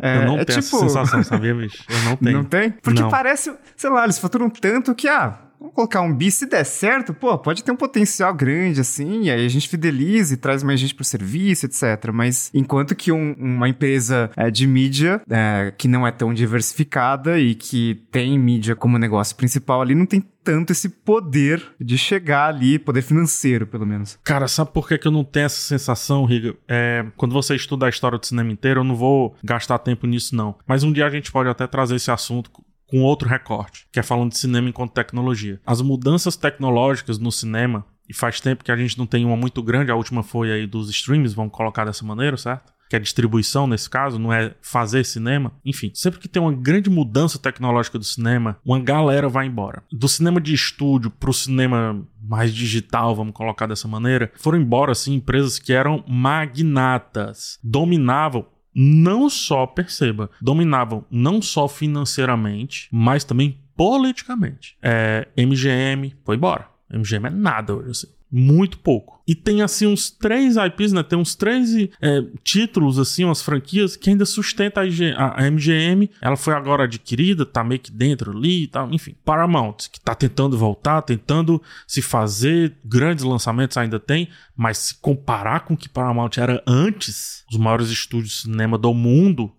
É, eu não é tenho tipo- essa sensação, sabia, bicho? Eu não [laughs] tenho. Não tem? Porque Não. parece, sei lá, eles faturam tanto que, ah, vamos colocar um bi, se der certo, pô, pode ter um potencial grande, assim, e aí a gente fideliza e traz mais gente pro serviço, etc. Mas enquanto que um- uma empresa é, de mídia, é, que não é tão diversificada e que tem mídia como negócio principal ali, não tem tanto esse poder de chegar ali, poder financeiro, pelo menos. Cara, sabe por que, eu não tenho essa sensação, Riga? É, quando você estuda a história do cinema inteiro, eu não vou gastar tempo nisso, não. Mas um dia a gente pode até trazer esse assunto com outro recorte, que é falando de cinema enquanto tecnologia. As mudanças tecnológicas no cinema, e faz tempo que a gente não tem uma muito grande, a última foi aí dos streams, vamos colocar dessa maneira, certo? Que é distribuição nesse caso, não é fazer cinema. Enfim, sempre que tem uma grande mudança tecnológica do cinema, uma galera vai embora. Do cinema de estúdio pro cinema mais digital, vamos colocar dessa maneira, foram embora assim empresas que eram magnatas, dominavam não só, perceba, dominavam não só financeiramente, mas também politicamente. É, MGM foi embora. MGM é nada hoje, assim. Muito pouco. E tem, assim, uns três IPs, né? Tem uns três é, títulos, assim, umas franquias que ainda sustenta a, IG a- MGM. Ela foi agora adquirida, tá meio que dentro ali e tal. Enfim, Paramount, que tá tentando voltar, tentando se fazer. Grandes lançamentos ainda tem. Mas se comparar com o que Paramount era antes, os maiores estúdios de cinema do mundo,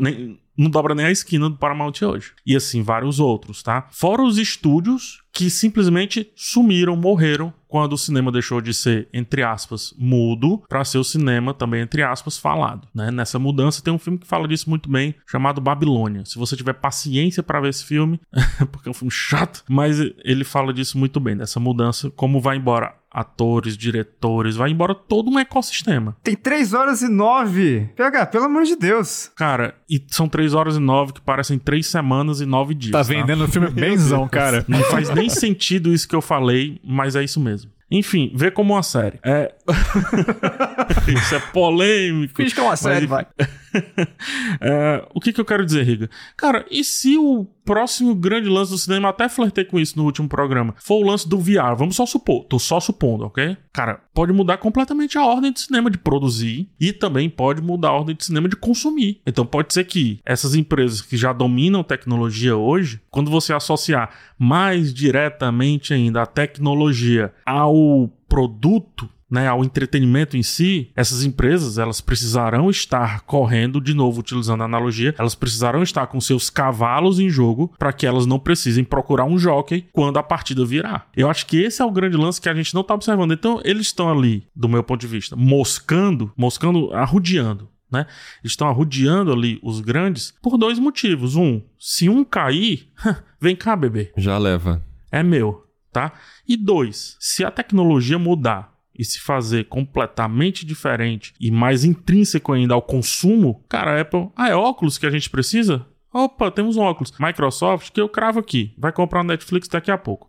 nem- não dobra nem a esquina do Paramount hoje. E assim, vários outros, tá? Fora os estúdios que simplesmente sumiram, morreram quando o cinema deixou de ser, entre aspas, mudo para ser o cinema também, entre aspas, falado. Né? Nessa mudança tem um filme que fala disso muito bem, chamado Babilônia. Se você tiver paciência para ver esse filme, [laughs] porque é um filme chato, mas ele fala disso muito bem, dessa mudança, como vai embora atores, diretores, vai embora todo um ecossistema. Tem 3 horas e 9. PH, pelo amor de Deus. Cara, e são 3 horas e 9 que parecem 3 semanas e 9 dias. Tá vendendo o filme benzão, cara. Não faz nem sentido isso que eu falei, mas é isso mesmo. Enfim, vê como uma série. É. [laughs] isso é polêmico. Finge que é uma série, Mas, vai. [laughs] é, o que, que eu quero dizer, Riga? Cara, e se o próximo grande lance do cinema, até flertei com isso no último programa, for o lance do VR? Vamos só supor, tô só supondo, ok? Cara, pode mudar completamente a ordem de cinema de produzir e também pode mudar a ordem de cinema de consumir. Então pode ser que essas empresas que já dominam tecnologia hoje, quando você associar mais diretamente ainda a tecnologia ao produto, né, ao entretenimento em si, essas empresas elas precisarão estar correndo, de novo utilizando a analogia, elas precisarão estar com seus cavalos em jogo para que elas não precisem procurar um jockey quando a partida virar. Eu acho que esse é o grande lance que a gente não está observando. Então eles estão ali, do meu ponto de vista, moscando, moscando, arrudeando. Né? Eles estão arrudeando ali os grandes por dois motivos. Um, se um cair, [laughs] vem cá, bebê. Já leva. É meu, tá? E dois, se a tecnologia mudar e se fazer completamente diferente e mais intrínseco ainda ao consumo, cara, a Apple, ah, é óculos que a gente precisa? Opa, temos um óculos. Microsoft, que eu cravo aqui, vai comprar no Netflix daqui a pouco.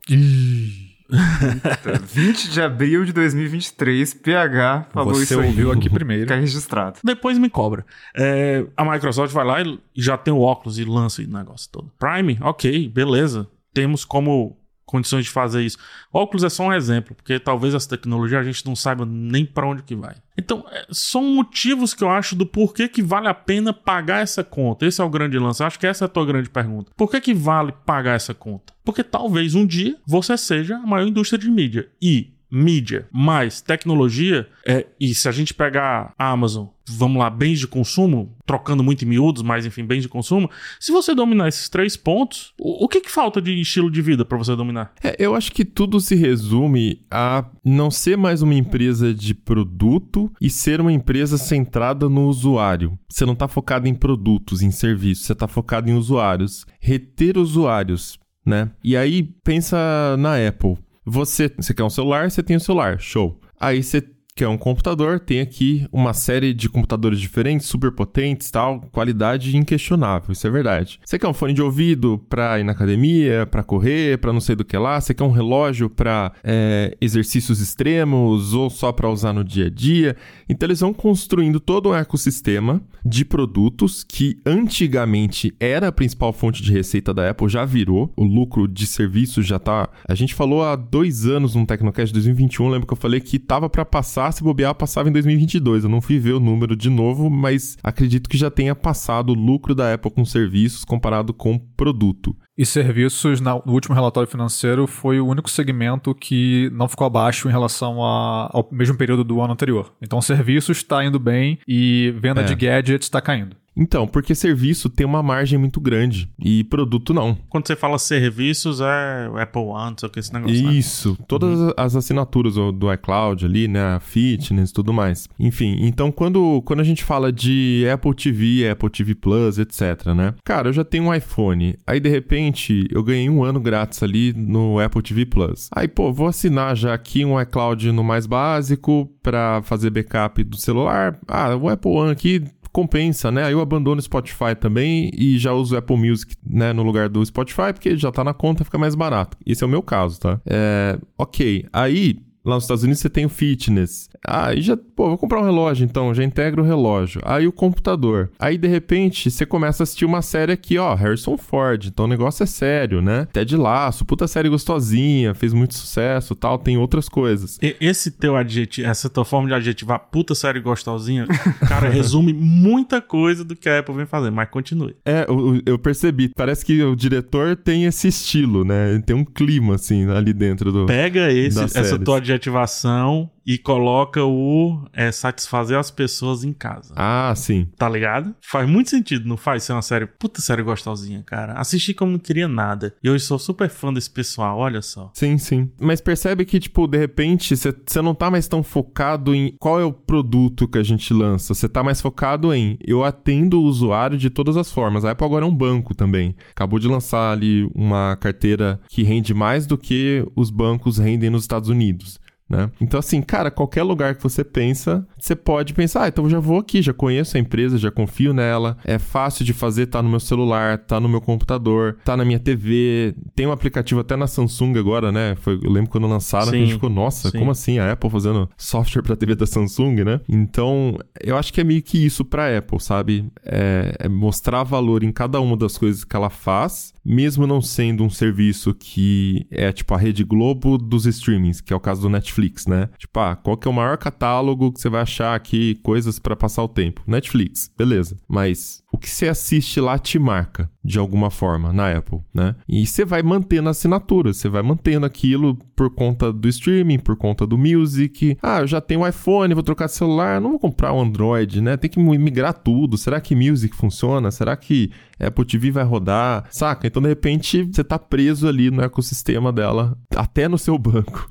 20 de abril de 2023, PH falou Você isso aí. ouviu aqui primeiro. Fica registrado. Depois me cobra. É, a Microsoft vai lá e já tem o óculos e lança o negócio todo. Prime, ok, beleza. Temos como condições de fazer isso. Óculos é só um exemplo, porque talvez essa tecnologia a gente não saiba nem para onde que vai. Então, é, são motivos que eu acho do porquê que vale a pena pagar essa conta. Esse é o grande lance. Acho que essa é a tua grande pergunta. Por que que vale pagar essa conta? Porque talvez um dia você seja a maior indústria de mídia e mídia mais tecnologia, é, e se a gente pegar a Amazon, vamos lá, bens de consumo, trocando muito em miúdos, mas enfim, bens de consumo, se você dominar esses três pontos, o, o que, que falta de estilo de vida para você dominar? É, eu acho que tudo se resume a não ser mais uma empresa de produto e ser uma empresa centrada no usuário. Você não está focado em produtos, em serviços, você está focado em usuários. Reter usuários, né? E aí, pensa na Apple. Você, você quer um celular, você tem um celular, show. Aí você quer um computador, tem aqui uma série de computadores diferentes, super potentes, tal, qualidade inquestionável, isso é verdade. Você quer um fone de ouvido para ir na academia, para correr, para não sei do que lá, você quer um relógio para é, exercícios extremos ou só para usar no dia a dia. Então eles vão construindo todo um ecossistema de produtos que antigamente era a principal fonte de receita da Apple, já virou, o lucro de serviços já tá. A gente falou há dois anos no Tecnocast 2021, lembro que eu falei que tava para passar, se bobear, passava em 2022. Eu não fui ver o número de novo, mas acredito que já tenha passado o lucro da Apple com serviços comparado com produto. E serviços, no último relatório financeiro, foi o único segmento que não ficou abaixo em relação a- ao mesmo período do ano anterior. Então, serviços está indo bem e venda É. de gadgets está caindo. Então, porque serviço tem uma margem muito grande e produto não. Quando você fala serviços, é o Apple One, não sei o que, esse negócio. né? Isso, todas as assinaturas do iCloud ali, né, fitness e tudo mais. Enfim, então quando, quando a gente fala de Apple TV, Apple TV Plus, etc, né? Cara, eu já tenho um iPhone, aí de repente eu ganhei um ano grátis ali no Apple TV Plus. Aí, pô, vou assinar já aqui um iCloud no mais básico pra fazer backup do celular. Ah, o Apple One aqui compensa, né? Aí eu abandono o Spotify também e já uso Apple Music, né, no lugar do Spotify, porque já tá na conta, fica mais barato. Esse é o meu caso, tá? É, ok. Aí, lá nos Estados Unidos você tem o fitness. Aí já, pô, vou comprar um relógio então, já integra o relógio. Aí o computador. Aí de repente você começa a assistir uma série aqui, ó, Harrison Ford. Então o negócio é sério, né? Ted Laço, puta série gostosinha, fez muito sucesso, tal, tem outras coisas. E- Esse teu adjetivo, essa tua forma de adjetivar puta série gostosinha, cara, [laughs] resume muita coisa do que a Apple vem fazer, mas continue. É, eu, eu percebi. Parece que o diretor tem esse estilo, né? Tem um clima, assim, ali dentro do. Pega esse, essa tua adjetivação e coloca o é, satisfazer as pessoas em casa. Ah, sim. Tá ligado? Faz muito sentido, não faz ser uma série, puta série gostosinha, cara. Assisti como não queria nada. E hoje sou super fã desse pessoal, olha só. Sim, sim. Mas percebe que, tipo, de repente, você não tá mais tão focado em qual é o produto que a gente lança. Você tá mais focado em eu atendo o usuário de todas as formas. A Apple agora é um banco também. Acabou de lançar ali uma carteira que rende mais do que os bancos rendem nos Estados Unidos. Né? Então, assim, cara, qualquer lugar que você pensa, você pode pensar, ah, então eu já vou aqui, já conheço a empresa, já confio nela, é fácil de fazer, tá no meu celular, tá no meu computador, tá na minha TV, tem um aplicativo até na Samsung agora, né? Foi, eu lembro quando lançaram, Sim, a gente ficou, nossa, sim. como assim? A Apple fazendo software pra TV da Samsung, né? Então, eu acho que é meio que isso pra Apple, sabe? É, é mostrar valor em cada uma das coisas que ela faz, mesmo não sendo um serviço que é tipo a Rede Globo dos streamings, que é o caso do Netflix, né? Tipo, ah, qual que é o maior catálogo que você vai achar aqui, coisas pra passar o tempo? Netflix, beleza. Mas o que você assiste lá te marca de alguma forma na Apple, né? E você vai mantendo a assinatura, você vai mantendo aquilo por conta do streaming, por conta do music. Ah, eu já tenho um iPhone, vou trocar de celular, não vou comprar um Android, né? Tem que migrar tudo. Será que music funciona? Será que Apple TV vai rodar? Saca? Então, de repente, você tá preso ali no ecossistema dela, até no seu banco,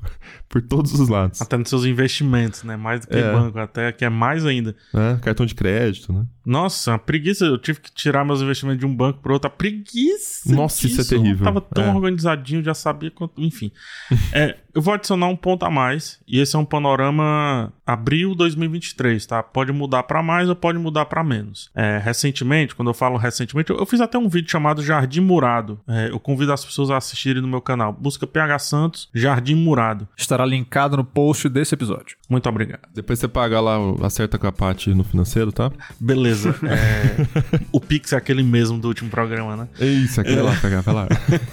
por todos os lados. Até nos seus investimentos, né? Mais do que É. banco, até que é mais ainda. Né? Cartão de crédito, né? Nossa, a preguiça. Eu tive que tirar meus investimentos de um banco pro outro. A preguiça. Nossa, isso é disso. Eu terrível. tava tão É. organizadinho, já sabia quanto. Enfim. [laughs] É, eu vou adicionar um ponto a mais. E esse é um panorama abril 2023, tá? Pode mudar pra mais ou pode mudar pra menos. É, recentemente, quando eu falo recentemente, eu, eu fiz até um vídeo chamado Jardim Murado. É, eu convido as pessoas a assistirem no meu canal. Busca PH Santos, Jardim Murado. Estará linkado no post desse episódio. Muito obrigado. Depois você paga lá, acerta com a parte no financeiro, tá? Beleza. [laughs] É, o Pix é aquele mesmo do último programa, né? É isso, aquele lá, pegar, vai lá.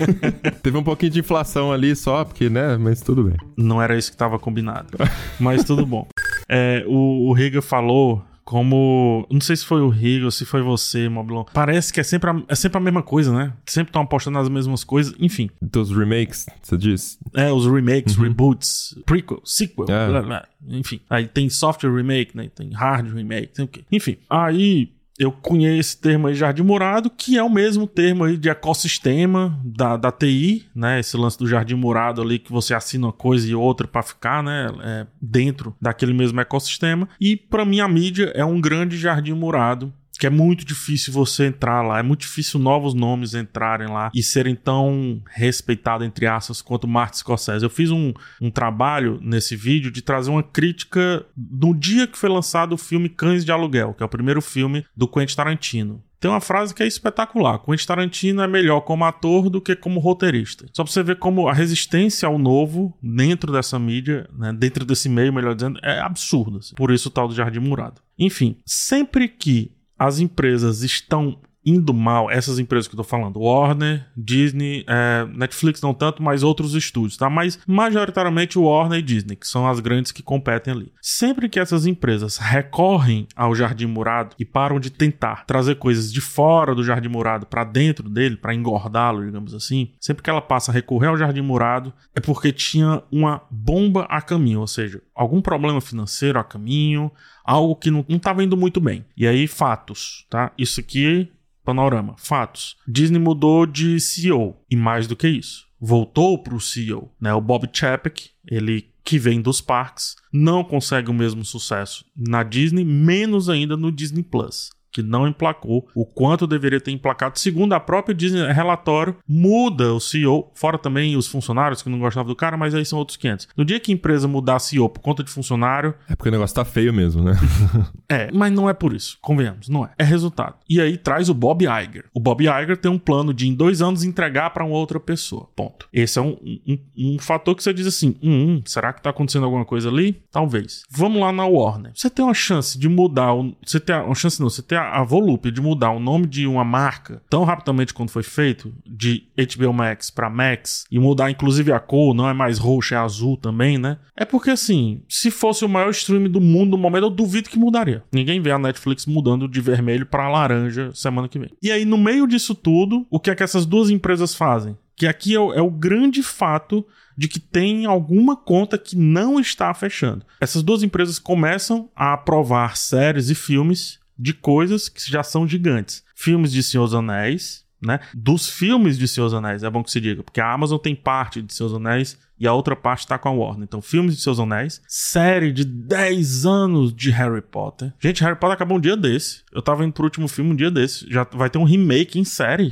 [laughs] Teve um pouquinho de inflação ali só, porque, né? Mas tudo bem. Não era isso que estava combinado. [laughs] Mas tudo bom. É, o, o Riga falou como. Não sei se foi o Riga ou se foi você, Moblon. Parece que é sempre a, é sempre a mesma coisa, né? Sempre estão apostando nas mesmas coisas. Enfim. Dos remakes, você diz? É, os remakes, reboots, prequel, sequel, É. blá, blá. enfim. Aí tem software remake, né? Tem hard remake, tem o quê. Enfim. Aí. Eu conheço esse termo aí, Jardim Murado, que é o mesmo termo aí de ecossistema da, da TI, né? Esse lance do Jardim Murado ali, que você assina uma coisa e outra pra ficar, né? É, dentro daquele mesmo ecossistema. E pra mim a mídia é um grande Jardim Murado que é muito difícil você entrar lá, é muito difícil novos nomes entrarem lá e serem tão respeitados, entre aspas, quanto Martin Scorsese. Eu fiz um, um trabalho nesse vídeo de trazer uma crítica no dia que foi lançado o filme Cães de Aluguel, que é o primeiro filme do Quentin Tarantino. Tem uma frase que é espetacular. Quentin Tarantino é melhor como ator do que como roteirista. Só pra você ver como a resistência ao novo dentro dessa mídia, né, dentro desse meio, melhor dizendo, é absurda. assim. Por isso o tal do Jardim Murado. Enfim, sempre que as empresas estão indo mal, essas empresas que eu tô falando, Warner, Disney, é, Netflix não tanto, mas outros estúdios, tá? Mas majoritariamente Warner e Disney, que são as grandes que competem ali. Sempre que essas empresas recorrem ao Jardim Murado e param de tentar trazer coisas de fora do Jardim Murado para dentro dele, para engordá-lo, digamos assim, sempre que ela passa a recorrer ao Jardim Murado é porque tinha uma bomba a caminho, ou seja, algum problema financeiro a caminho, algo que não estava indo muito bem. E aí, fatos, tá? Isso aqui, panorama, fatos. Disney mudou de CEO, e mais do que isso, voltou para o CEO, né? O Bob Chapek, ele que vem dos parques, não consegue o mesmo sucesso na Disney, menos ainda no Disney Plus. Que não emplacou o quanto deveria ter emplacado. Segundo a própria Disney relatório, muda o CEO, fora também os funcionários que não gostavam do cara, mas aí são outros 500. No dia que a empresa mudar CEO por conta de funcionário, É porque o negócio tá feio mesmo, né? [laughs] é, mas não é por isso. Convenhamos, não é. É resultado. E aí traz o Bob Iger. O Bob Iger tem um plano de em dois anos entregar para uma outra pessoa. Ponto. Esse é um, um, um fator que você diz assim: hum, hum, será que tá acontecendo alguma coisa ali? Talvez. Vamos lá na Warner. Você tem uma chance de mudar. O, você tem a- uma chance, não. Você tem a, a volúpia de mudar o nome de uma marca tão rapidamente quanto foi feito, de HBO Max para Max, e mudar inclusive a cor, não é mais roxo, é azul também, né? É porque assim, se fosse o maior stream do mundo no momento, eu duvido que mudaria. Ninguém vê a Netflix mudando de vermelho para laranja semana que vem. E aí, no meio disso tudo, o que é que essas duas empresas fazem? Que aqui é o, é o grande fato de que tem alguma conta que não está fechando. Essas duas empresas começam a aprovar séries e filmes de coisas que já são gigantes. Filmes de Senhor dos Anéis, né? Dos filmes de Senhor dos Anéis, é bom que se diga, porque a Amazon tem parte de Senhor dos Anéis e a outra parte está com a Warner. Então, filmes de Seus Anéis, série de 10 anos de Harry Potter. Gente, Harry Potter acabou um dia desse. Eu tava indo pro último filme um dia desse. Já vai ter um remake em série.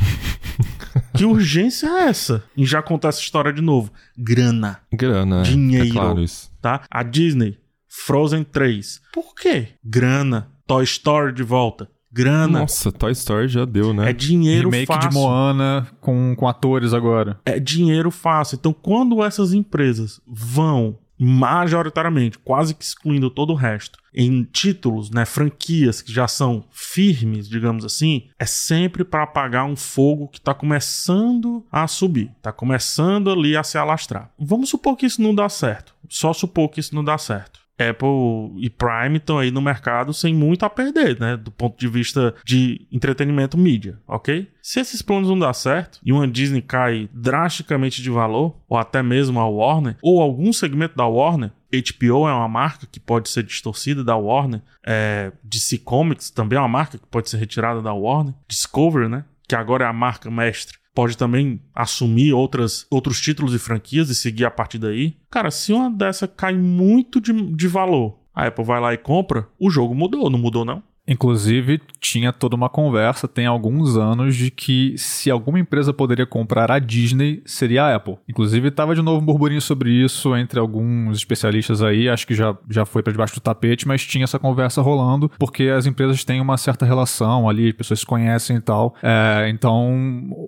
[laughs] que urgência é essa? Em já contar essa história de novo. Grana. Grana, é. Dinheiro. É claro isso. tá? A Disney, Frozen 3. Por quê? Grana. Toy Story de volta. Grana. Nossa, Toy Story já deu, né? É dinheiro Remake fácil. de Moana com, com atores agora. É dinheiro fácil. Então, quando essas empresas vão majoritariamente, quase que excluindo todo o resto, em títulos, né, franquias que já são firmes, digamos assim, é sempre para apagar um fogo que está começando a subir, está começando ali a se alastrar. Vamos supor que isso não dá certo. Só supor que isso não dá certo. Apple e Prime estão aí no mercado sem muito a perder, né? Do ponto de vista de entretenimento mídia, ok? Se esses planos não dar certo e uma Disney cai drasticamente de valor, ou até mesmo a Warner, ou algum segmento da Warner, HBO é uma marca que pode ser distorcida da Warner, é, DC Comics também é uma marca que pode ser retirada da Warner, Discovery, né? Que agora é a marca mestre pode também assumir outras, outros títulos e franquias e seguir a partir daí. Cara, se uma dessa cai muito de, de valor, a Apple vai lá e compra, o jogo mudou, não mudou não? Inclusive, tinha toda uma conversa, tem alguns anos, de que se alguma empresa poderia comprar a Disney, seria a Apple. Inclusive, estava de novo um burburinho sobre isso entre alguns especialistas aí, acho que já, já foi para debaixo do tapete, mas tinha essa conversa rolando, porque as empresas têm uma certa relação ali, as pessoas se conhecem e tal. É, então,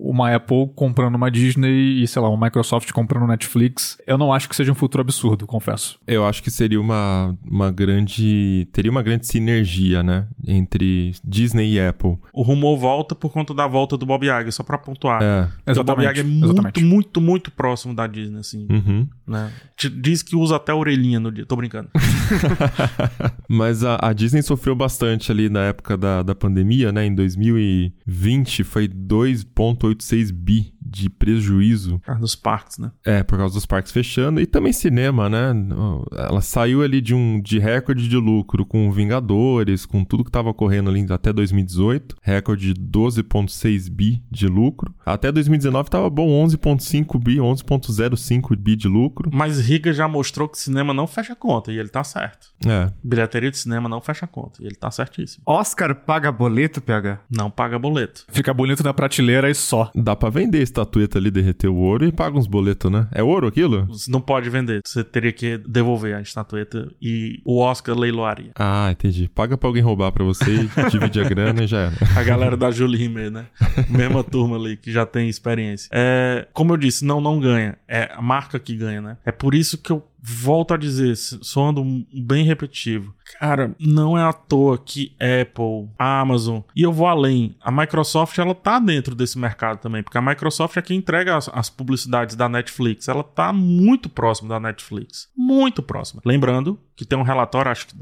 uma Apple comprando uma Disney e, sei lá, uma Microsoft comprando Netflix, eu não acho que seja um futuro absurdo, confesso. Eu acho que seria uma, uma grande. Teria uma grande sinergia, né? Entre Disney e Apple. O rumor volta por conta da volta do Bob Iger, só pra pontuar. É. Porque o Bob Exatamente, Iger é muito, exatamente. muito, muito próximo da Disney, assim, Uhum. né? Diz que usa até a orelhinha no dia. Tô brincando. [laughs] Mas a, a Disney sofreu bastante ali na época da, da pandemia, né? Em 2020 foi 2,86 bi de prejuízo. Ah, Dos parques, né? É, por causa dos parques fechando. E também cinema, né? Ela saiu ali de um de recorde de lucro com Vingadores, com tudo que tava ocorrendo ali até 2018. Recorde de 12,6 bi de lucro. Até 2019 tava bom, 11,5 bi, 11,05 bi de lucro. Mas Riga já mostrou que cinema não fecha conta, e ele tá certo. É. Bilheteria de cinema não fecha conta, e ele tá certíssimo. Oscar paga boleto, PH? Não paga boleto. Fica bonito na prateleira e só. Dá pra vender a estatueta ali, derreter o ouro e paga uns boletos, né? É ouro aquilo? Você não pode vender, você teria que devolver a estatueta e o Oscar leiloaria. Ah, entendi. Paga pra alguém roubar pra você, [laughs] divide a grana e já era. A galera da Julie né? Mesma turma ali que já tem experiência. É, como eu disse, não, não ganha. É a marca que ganha, né? É por isso que eu volto a dizer, soando bem repetitivo. Cara, não é à toa que Apple, Amazon, e eu vou além, a Microsoft ela tá dentro desse mercado também, porque a Microsoft é quem entrega as, as publicidades da Netflix, ela tá muito próximo da Netflix, muito próxima. Lembrando que tem um relatório, acho que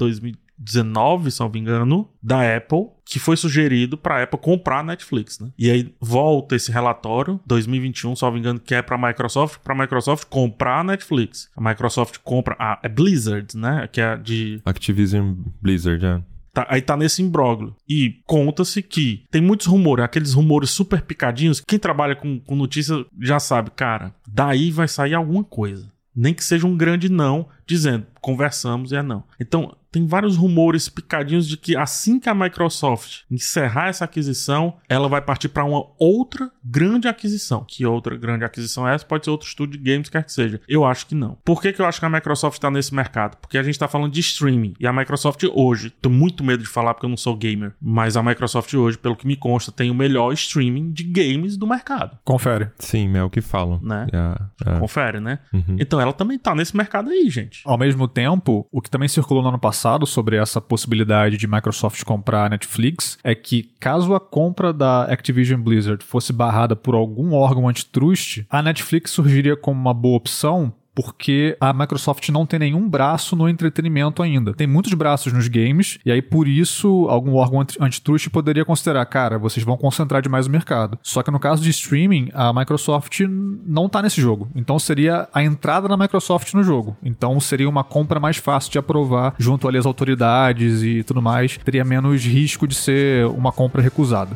2019, se não me engano, da Apple, que foi sugerido para a Apple comprar a Netflix, né? E aí volta esse relatório, 2021, se não me engano, que é para a Microsoft, para a Microsoft comprar a Netflix. A Microsoft compra a, a Blizzard, né? Que é de Activision Blizzard, é. Tá- aí tá nesse imbróglio. E conta-se que tem muitos rumores, aqueles rumores super picadinhos. Quem trabalha com, com notícia já sabe, cara, daí vai sair alguma coisa. Nem que seja um grande não, dizendo, conversamos e é não. Então, tem vários rumores picadinhos de que assim que a Microsoft encerrar essa aquisição, ela vai partir para uma outra grande aquisição. Que outra grande aquisição é essa? Pode ser outro estúdio de games, quer que seja. Eu acho que não. Por que, que eu acho que a Microsoft está nesse mercado? Porque a gente está falando de streaming. E a Microsoft hoje, tô muito medo de falar porque eu não sou gamer, mas a Microsoft hoje, pelo que me consta, tem o melhor streaming de games do mercado. Confere. Sim, é o que falam. Né? É, é. Confere, né? Uhum. Então ela também tá nesse mercado aí, gente. Ao mesmo tempo, o que também circulou no ano passado sobre essa possibilidade de Microsoft comprar a Netflix é que, caso a compra da Activision Blizzard fosse barrada por algum órgão antitrust, a Netflix surgiria como uma boa opção. Porque a Microsoft não tem nenhum braço no entretenimento ainda. Tem muitos braços nos games, e aí por isso algum órgão anti- antitrust poderia considerar, cara, vocês vão concentrar demais o mercado. Só que no caso de streaming, a Microsoft não tá nesse jogo. Então seria a entrada da Microsoft no jogo. Então seria uma compra mais fácil de aprovar junto ali às autoridades e tudo mais. Teria menos risco de ser uma compra recusada.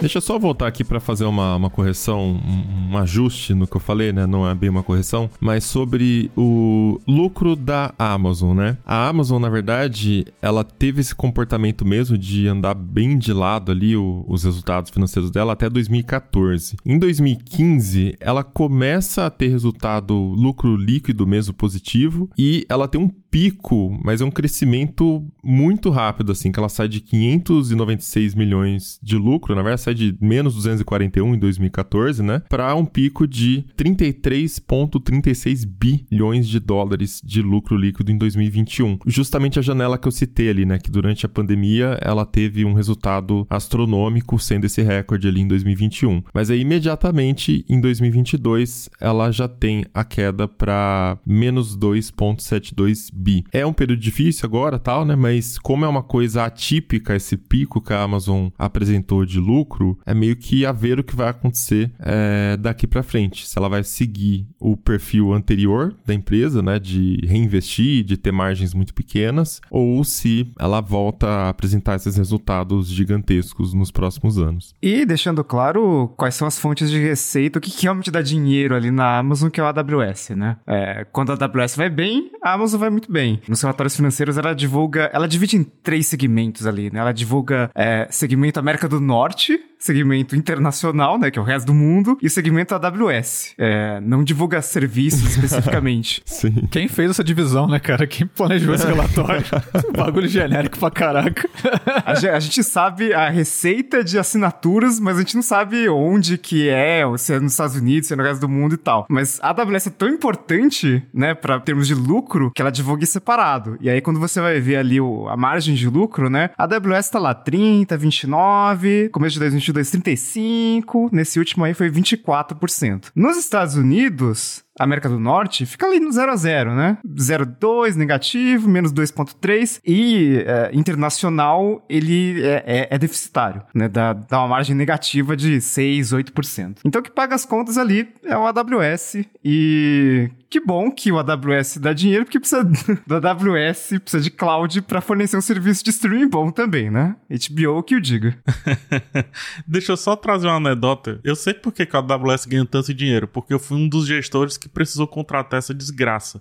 Deixa eu só voltar aqui para fazer uma, uma correção, um, um, ajuste no que eu falei, né? Não é bem uma correção, mas sobre o lucro da Amazon, né? A Amazon, na verdade, ela teve esse comportamento mesmo de andar bem de lado ali o, os resultados financeiros dela até 2014. Em 2015, ela começa a ter resultado lucro líquido mesmo positivo e ela tem um pico, mas é um crescimento muito rápido, assim, que ela sai de 596 milhões de lucro, na verdade sai de menos 241 em 2014, né, para um pico de 33,36 bilhões de dólares de lucro líquido em 2021. Justamente a janela que eu citei ali, né, que durante a pandemia ela teve um resultado astronômico, sendo esse recorde ali em 2021. Mas aí imediatamente em 2022 ela já tem a queda para menos 2,72 bi. É um período difícil agora, tal, né? Mas como é uma coisa atípica esse pico que a Amazon apresentou de lucro, é meio que a ver o que vai acontecer é, daqui para frente. Se ela vai seguir o perfil anterior da empresa, né? De reinvestir, de ter margens muito pequenas, ou se ela volta a apresentar esses resultados gigantescos nos próximos anos. E deixando claro quais são as fontes de receita, o que, realmente dá dinheiro ali na Amazon, que é o AWS, né? É, quando a AWS vai bem, a Amazon vai muito muito bem. Nos relatórios financeiros, ela divulga. Ela divide em três segmentos ali, né? Ela divulga é, segmento América do Norte, segmento internacional, né, que é o resto do mundo, e o segmento AWS. É, não divulga serviços especificamente. [laughs] Sim. Quem fez essa divisão, né, cara? Quem planejou esse relatório? [laughs] bagulho genérico pra caraca. a, a, gente sabe a receita de assinaturas, mas a gente não sabe onde que é, ou se é nos Estados Unidos, se é no resto do mundo e tal. Mas a AWS é tão importante, né, para termos de lucro, que ela divulga separado. E aí, quando você vai ver ali o, a margem de lucro, né, a AWS tá lá 30, 29, começo de 2022 35, nesse último aí foi 24%. Nos Estados Unidos, América do Norte, fica ali no 0 a 0, né? 0,2 negativo, menos 2,3 e é, internacional ele é, é, é, deficitário, né? Dá, dá uma margem negativa de 6, 8%. Então o que paga as contas ali é o AWS e que bom que o AWS dá dinheiro, porque precisa [laughs] do AWS, precisa de cloud para fornecer um serviço de streaming bom também, né? HBO que o diga. [laughs] Deixa eu só trazer uma anedota. Eu sei por que, a AWS ganha tanto dinheiro, porque eu fui um dos gestores que precisou contratar essa desgraça.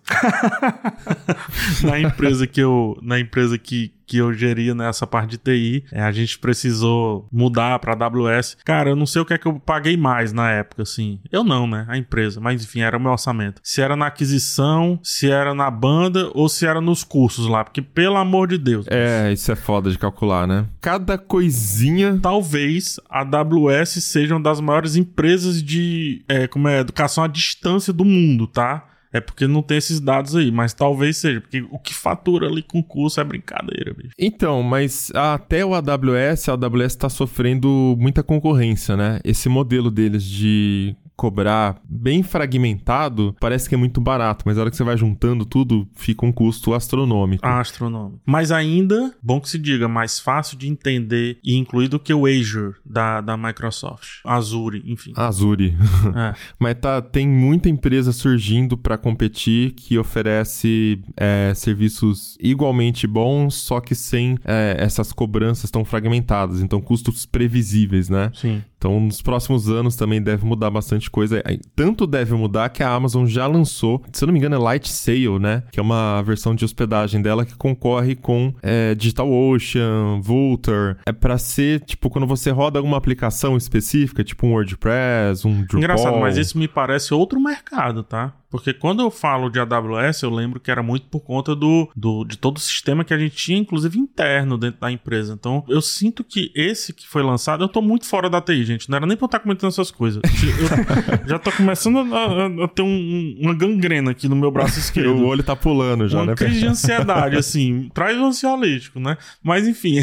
[laughs] na empresa que eu, na empresa que, que eu geria nessa parte de TI, é, a gente precisou mudar para AWS. Cara, eu não sei o que é que eu paguei mais na época, assim. Eu não, né? A empresa, mas enfim, era o meu orçamento. Se era na aquisição, se era na banda ou se era nos cursos lá, porque pelo amor de Deus. É, isso é foda de calcular, né? Cada coisinha. Talvez a AWS seja uma das maiores empresas de é, como é, educação à distância do mundo, tá? É porque não tem esses dados aí, mas talvez seja, porque o que fatura ali com curso é brincadeira, bicho. Então, mas até o AWS, a AWS está sofrendo muita concorrência, né? Esse modelo deles de cobrar bem fragmentado, parece que é muito barato, mas na hora que você vai juntando tudo, fica um custo astronômico. Astronômico. Mas ainda, bom que se diga, mais fácil de entender e incluir do que o Azure da, da Microsoft. Azure, enfim. Azure. [laughs] É. [laughs] mas tá, tem muita empresa surgindo para competir que oferece é, serviços igualmente bons, só que sem é, essas cobranças tão fragmentadas. Então, custos previsíveis, né? Sim. Então, nos próximos anos também deve mudar bastante coisa. Tanto deve mudar que a Amazon já lançou, se eu não me engano, é Light Sail, né? Que é uma versão de hospedagem dela que concorre com é, DigitalOcean, Vultr. É para ser, tipo, quando você roda alguma aplicação específica, tipo um WordPress, um Drupal. Engraçado, mas isso me parece outro mercado, tá? Porque quando eu falo de AWS, eu lembro que era muito por conta do, do de todo o sistema que a gente tinha, inclusive interno dentro da empresa. Então, eu sinto que esse que foi lançado, eu tô muito fora da TI, gente. Não era nem pra eu estar comentando essas coisas. Eu [laughs] já tô começando a, a ter um, uma gangrena aqui no meu braço [laughs] esquerdo. o olho tá pulando já, uma né? crise de ansiedade, [laughs] assim. Traz um ansiolítico, né? Mas, enfim.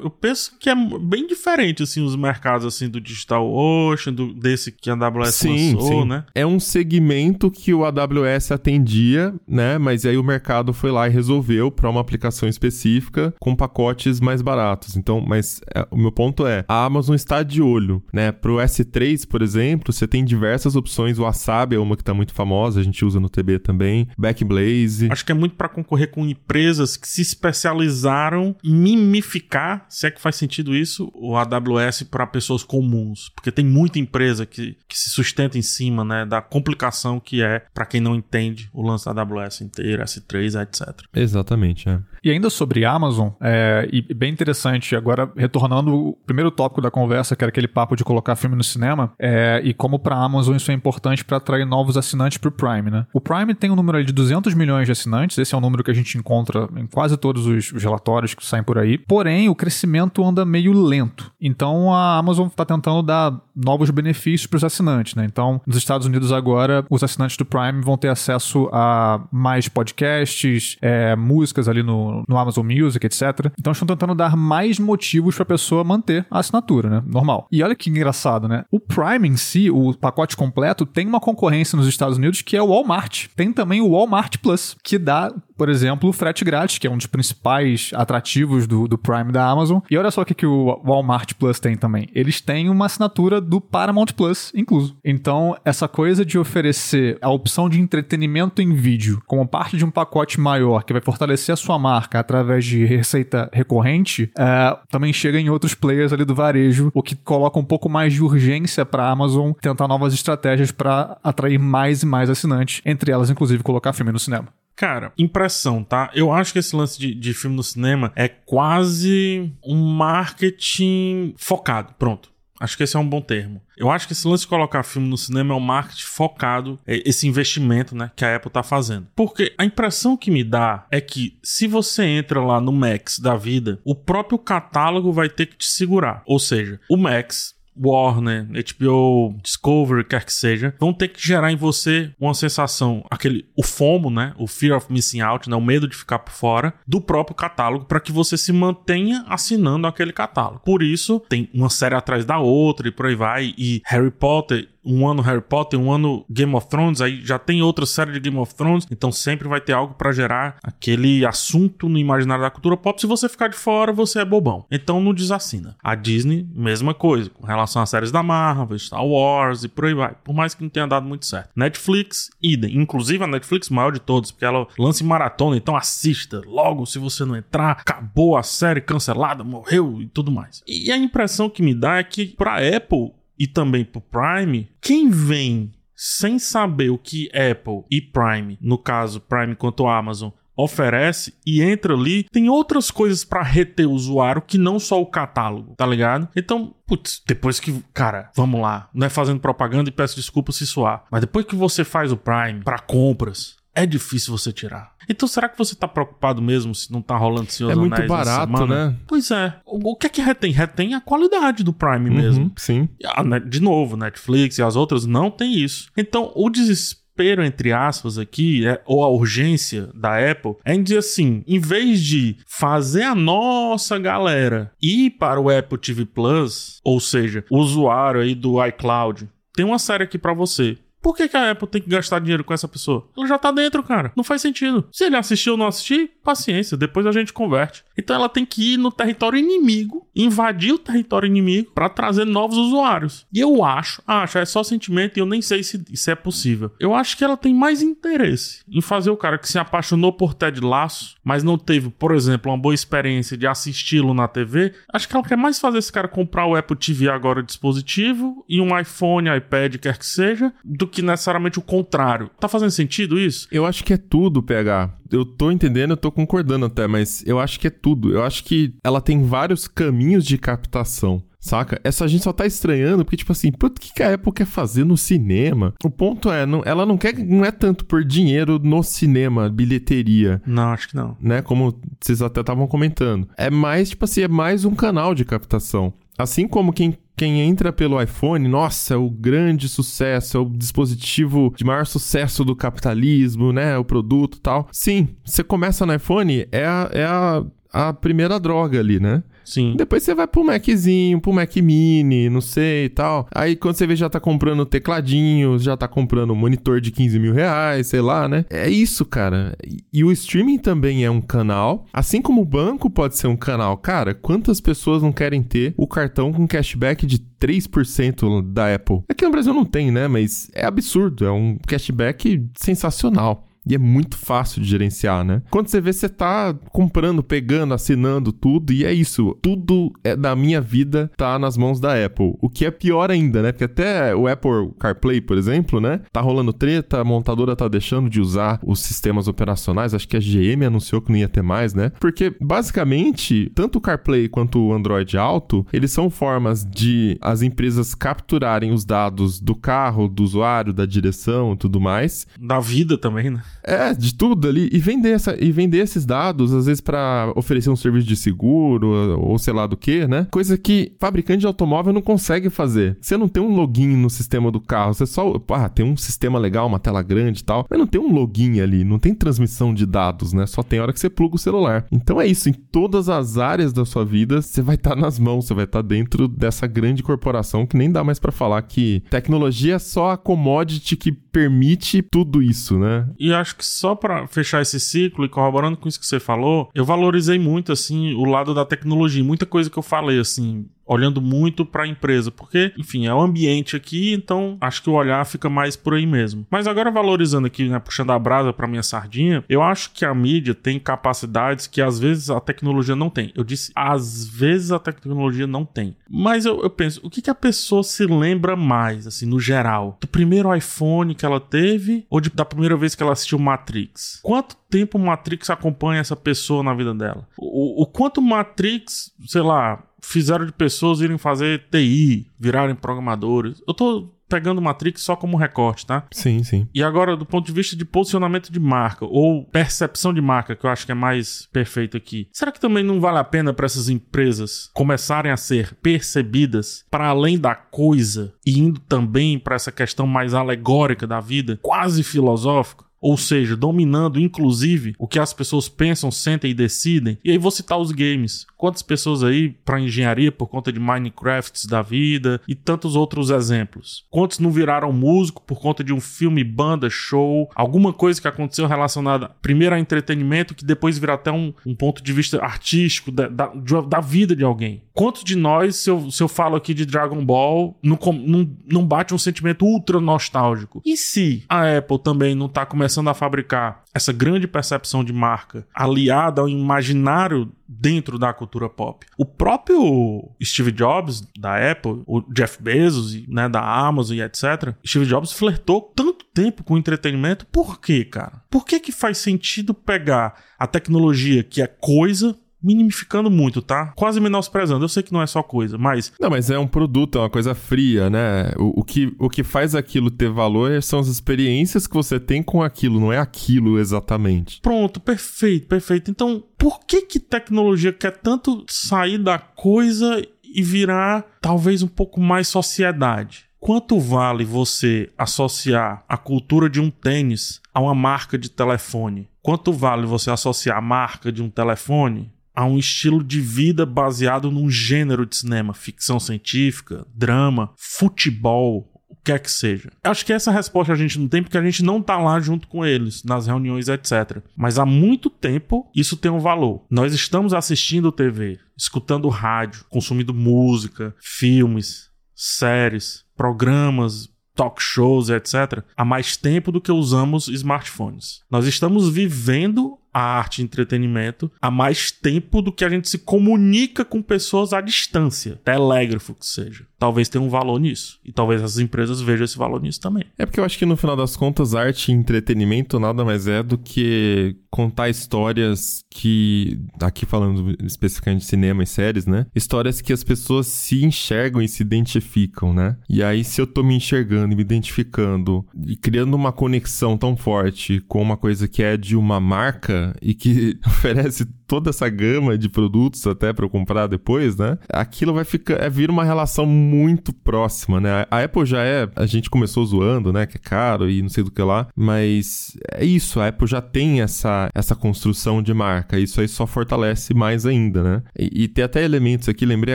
eu penso que é bem diferente, assim, os mercados, assim, do Digital Ocean, do, desse que a AWS sim, lançou, sim. né? É um segmento que o o AWS atendia, né? Mas aí o mercado foi lá e resolveu para uma aplicação específica com pacotes mais baratos. Então, mas é, o meu ponto é, a Amazon está de olho, né? Pro S3, por exemplo, você tem diversas opções. O Wasabi é uma que está muito famosa, a gente usa no TB também. Backblaze. Acho que é muito para concorrer com empresas que se especializaram em mimificar, se é que faz sentido isso, o AWS para pessoas comuns, porque tem muita empresa que, que se sustenta em cima, né, da complicação que é para quem não entende o lance da AWS inteiro, S3, etc. Exatamente, é. E ainda sobre Amazon, é, e bem interessante, agora retornando o primeiro tópico da conversa, que era aquele papo de colocar filme no cinema, é, e como para Amazon isso é importante para atrair novos assinantes para o Prime, né? O Prime tem um número de 200 milhões de assinantes, esse é um número que a gente encontra em quase todos os, os relatórios que saem por aí, porém o crescimento anda meio lento. Então a Amazon está tentando dar novos benefícios para os assinantes, né? Então, nos Estados Unidos agora, os assinantes do Prime vão ter acesso a mais podcasts, é, músicas ali no, no Amazon Music, etc. Então, estão tentando dar mais motivos para a pessoa manter a assinatura, né? Normal. E olha que engraçado, né? O Prime em si, o pacote completo, tem uma concorrência nos Estados Unidos que é o Walmart. Tem também o Walmart Plus, que dá por exemplo, o frete grátis, que é um dos principais atrativos do, do Prime da Amazon. E olha só o que, que o Walmart Plus tem também. Eles têm uma assinatura do Paramount Plus incluso. Então, essa coisa de oferecer a opção de entretenimento em vídeo como parte de um pacote maior que vai fortalecer a sua marca através de receita recorrente, é, também chega em outros players ali do varejo, o que coloca um pouco mais de urgência para a Amazon tentar novas estratégias para atrair mais e mais assinantes, entre elas, inclusive, colocar filme no cinema. Cara, impressão, tá? Eu acho que esse lance de, de filme no cinema é quase um marketing focado. Pronto. Acho que esse é um bom termo. Eu acho que esse lance de colocar filme no cinema é um marketing focado, é esse investimento, né, que a Apple tá fazendo. Porque a impressão que me dá é que se você entra lá no Max da vida, o próprio catálogo vai ter que te segurar. Ou seja, o Max Warner, HBO, Discovery, quer que seja, vão ter que gerar em você uma sensação, aquele o FOMO, né, o fear of missing out, né, o medo de ficar por fora do próprio catálogo para que você se mantenha assinando aquele catálogo. Por isso, tem uma série atrás da outra e por aí vai, e Harry Potter um ano Harry Potter, um ano Game of Thrones, aí já tem outra série de Game of Thrones, então sempre vai ter algo para gerar aquele assunto no imaginário da cultura pop. Se você ficar de fora, você é bobão. Então não desassina. A Disney, mesma coisa, com relação às séries da Marvel, Star Wars e por aí vai. Por mais que não tenha dado muito certo. Netflix, idem. Inclusive a Netflix maior de todos, porque ela lança em maratona, então assista. Logo, se você não entrar, acabou a série cancelada, morreu e tudo mais. E a impressão que me dá é que pra Apple e também pro Prime, quem vem sem saber o que Apple e Prime, no caso Prime quanto Amazon, oferece e entra ali, tem outras coisas para reter o usuário que não só o catálogo, tá ligado? Então, putz, depois que, cara, vamos lá, não é fazendo propaganda e peço desculpa se soar, mas depois que você faz o Prime para compras, é difícil você tirar. Então será que você tá preocupado mesmo se não tá rolando Senhor É muito barato, né? Pois é. O, o, que é que retém? Retém a qualidade do Prime uhum, mesmo. Sim. A, de novo, Netflix e as outras não tem isso. Então o desespero entre aspas aqui, é, ou a urgência da Apple, é em dizer assim, em vez de fazer a nossa galera ir para o Apple TV Plus, ou seja, o usuário aí do iCloud, tem uma série aqui para você. Por que, que, a Apple tem que gastar dinheiro com essa pessoa? Ela já tá dentro, cara. Não faz sentido. Se ele assistiu ou não assistir, paciência, depois a gente converte. Então ela tem que ir no território inimigo, invadir o território inimigo para trazer novos usuários. E eu acho, acho, é só sentimento e eu nem sei se isso é possível. Eu acho que ela tem mais interesse em fazer o cara que se apaixonou por Ted Laço, mas não teve, por exemplo, uma boa experiência de assisti-lo na TV. Acho que ela quer mais fazer esse cara comprar o Apple TV agora dispositivo e um iPhone, iPad, quer que seja, do que necessariamente o contrário. Tá fazendo sentido isso? Eu acho que é tudo, PH. Eu tô entendendo, eu tô concordando até, mas eu acho que é tudo. Eu acho que ela tem vários caminhos de captação. Saca? Essa gente só tá estranhando porque, tipo assim, o que, que a Apple quer fazer no cinema? O ponto é, não, ela não quer, não é tanto por dinheiro no cinema, bilheteria. Não, acho que não. Né? Como vocês até estavam comentando. É mais, tipo assim, é mais um canal de captação. Assim como quem quem entra pelo iPhone, nossa, é o grande sucesso, é o dispositivo de maior sucesso do capitalismo, né? O produto tal. Sim, você começa no iPhone, é a, é a, a primeira droga ali, né? Sim. Depois você vai pro Maczinho, pro Mac Mini, não sei e tal. Aí quando você vê, já tá comprando tecladinho, já tá comprando monitor de 15 mil reais, sei lá, né? É isso, cara. E, o streaming também é um canal. Assim como o banco pode ser um canal. Cara, quantas pessoas não querem ter o cartão com cashback de 3% da Apple? Aqui no Brasil não tem, né? Mas é absurdo. É um cashback sensacional. E é muito fácil de gerenciar, né? Quando você vê, você tá comprando, pegando, assinando tudo, e é isso. Tudo é da minha vida tá nas mãos da Apple. O que é pior ainda, né? Porque até o Apple CarPlay, por exemplo, né? Tá rolando treta, a montadora tá deixando de usar os sistemas operacionais. Acho que a GM anunciou que não ia ter mais, né? Porque, basicamente, tanto o CarPlay quanto o Android Auto, eles são formas de as empresas capturarem os dados do carro, do usuário, da direção e tudo mais. Da vida também, né? É, de tudo ali. E vender, essa, e vender esses dados, às vezes, para oferecer um serviço de seguro, ou sei lá do que, né? Coisa que fabricante de automóvel não consegue fazer. Você não tem um login no sistema do carro. Você só. Ah, tem um sistema legal, uma tela grande e tal. Mas não tem um login ali, não tem transmissão de dados, né? Só tem hora que você pluga o celular. Então é isso. Em todas as áreas da sua vida, você vai estar tá nas mãos, você vai estar tá dentro dessa grande corporação que nem dá mais para falar que tecnologia é só a commodity que permite tudo isso, né? E acho que só para fechar esse ciclo e corroborando com isso que você falou, eu valorizei muito assim o lado da tecnologia, muita coisa que eu falei assim, olhando muito para a empresa, porque, enfim, é o ambiente aqui, então acho que o olhar fica mais por aí mesmo. Mas agora valorizando aqui, né, puxando a brasa para minha sardinha, eu acho que a mídia tem capacidades que às vezes a tecnologia não tem. Eu disse, às vezes a tecnologia não tem. Mas eu, eu penso, o que, que a pessoa se lembra mais, assim, no geral? Do primeiro iPhone que ela teve ou de, da primeira vez que ela assistiu Matrix? Quanto tempo Matrix acompanha essa pessoa na vida dela? O, o quanto Matrix, sei lá, fizeram de pessoas irem fazer TI, virarem programadores. Eu tô pegando Matrix só como recorte, tá? Sim, sim. E agora, do ponto de vista de posicionamento de marca ou percepção de marca, que eu acho que é mais perfeito aqui, será que também não vale a pena para essas empresas começarem a ser percebidas para além da coisa e indo também para essa questão mais alegórica da vida, quase filosófica? Ou seja, dominando inclusive o que as pessoas pensam, sentem e decidem. E aí vou citar os games. Quantas pessoas aí para engenharia por conta de Minecrafts da vida e tantos outros exemplos? Quantos não viraram músico por conta de um filme, banda, show, alguma coisa que aconteceu relacionada primeiro a entretenimento que depois vira até um, um ponto de vista artístico da, da, da, vida de alguém? Quantos de nós, se eu, se eu falo aqui de Dragon Ball, não, não, não bate um sentimento ultra nostálgico? E se a Apple também não tá começando começando a fabricar essa grande percepção de marca aliada ao imaginário dentro da cultura pop. O próprio Steve Jobs da Apple, o Jeff Bezos, né, da Amazon e etc. Steve Jobs flertou tanto tempo com entretenimento. Por quê, cara? Por que que faz sentido pegar a tecnologia que é coisa minimificando muito, tá? Quase menosprezando. Eu sei que não é só coisa, mas. Não, mas é um produto, é uma coisa fria, né? O, o, que, o que faz aquilo ter valor são as experiências que você tem com aquilo, não é aquilo exatamente. Pronto, perfeito, perfeito. Então, por que que tecnologia quer tanto sair da coisa e virar talvez um pouco mais sociedade? Quanto vale você associar a cultura de um tênis a uma marca de telefone? Quanto vale você associar a marca de um telefone a um estilo de vida baseado num gênero de cinema, ficção científica, drama, futebol, o que é que seja. Acho que essa resposta a gente não tem porque a gente não tá lá junto com eles, nas reuniões, etc. Mas há muito tempo isso tem um valor. Nós estamos assistindo TV, escutando rádio, consumindo música, filmes, séries, programas, talk shows, etc., há mais tempo do que usamos smartphones. Nós estamos vivendo a arte e entretenimento há mais tempo do que a gente se comunica com pessoas à distância, telégrafo que seja. Talvez tenha um valor nisso. E talvez as empresas vejam esse valor nisso também. É porque eu acho que no final das contas, arte e entretenimento nada mais é do que contar histórias que, aqui falando especificamente de cinema e séries, né? Histórias que as pessoas se enxergam e se identificam, né? E aí, se eu tô me enxergando e me identificando e criando uma conexão tão forte com uma coisa que é de uma marca, e que [laughs] oferece toda essa gama de produtos até para eu comprar depois, né? Aquilo vai ficar, é vir uma relação muito próxima, né? A Apple já é, a gente começou zoando, né, que é caro e não sei do que lá, mas é isso, a Apple já tem essa essa construção de marca, isso aí só fortalece mais ainda, né? E, e tem até elementos aqui, lembrei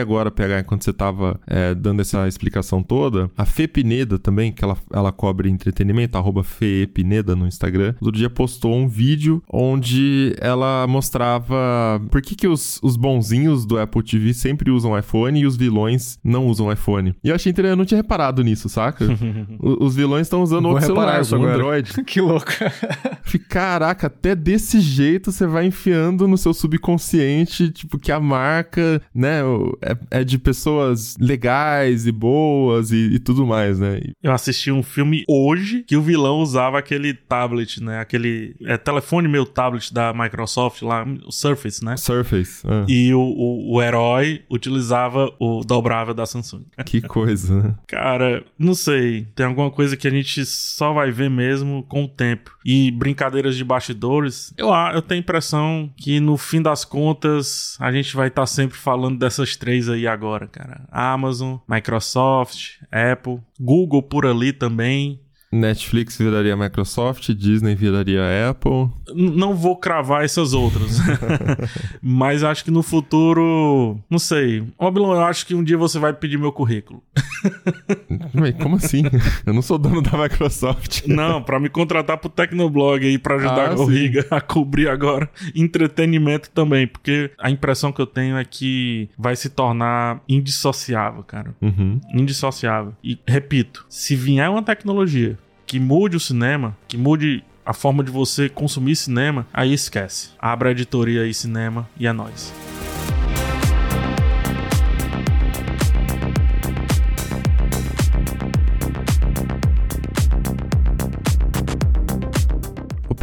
agora, pegar quando você tava é, dando essa explicação toda, a Fê Pineda também, que ela, ela cobre entretenimento, arroba Fê Pineda no Instagram, outro dia postou um vídeo onde ela mostrava por que, que os, os bonzinhos do Apple TV sempre usam iPhone e os vilões não usam iPhone. E eu achei interessante, eu não tinha reparado nisso, saca? [laughs] os vilões estão usando Vou outro celular, isso agora. Android. [laughs] que louco. Caraca, até desse jeito você vai enfiando no seu subconsciente, tipo, que a marca, né, é, é de pessoas legais e boas e, e tudo mais, né? Eu assisti um filme hoje que o vilão usava aquele tablet, né? Aquele é, telefone meu tablet da Microsoft lá, o Surface, né? Surface. ah, E o, o, o herói utilizava o dobrável da Samsung. [laughs] Que coisa, né? Cara, não sei. Tem alguma coisa que a gente só vai ver mesmo com o tempo. E brincadeiras de bastidores, eu, eu tenho a impressão que no fim das contas a gente vai estar sempre falando dessas três aí agora, cara. Amazon, Microsoft, Apple, Google por ali também. Netflix viraria Microsoft, Disney viraria Apple. Não vou cravar essas outras. [laughs] Mas acho que no futuro. Não sei. Bilon, eu acho que um dia você vai pedir meu currículo. Como assim? Eu não sou dono da Microsoft. Não, pra me contratar pro Tecnoblog aí pra ajudar Ah, o. Riga a cobrir agora entretenimento também, porque a impressão que eu tenho é que vai se tornar indissociável, cara. Uhum. Indissociável. E repito, se vier uma tecnologia que mude o cinema, que mude a forma de você consumir cinema, aí esquece. Abra a editoria aí cinema e é nóis.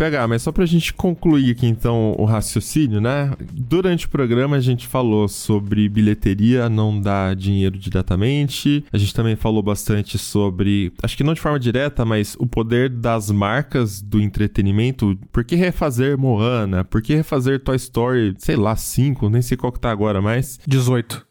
Pegar, mas só pra gente concluir aqui então o raciocínio, né? Durante o programa a gente falou sobre bilheteria não dar dinheiro diretamente. A gente também falou bastante sobre, acho que não de forma direta, mas o poder das marcas do entretenimento. Por que refazer Moana? Por que refazer Toy Story, sei lá, 5, nem sei qual que tá agora, mas 18.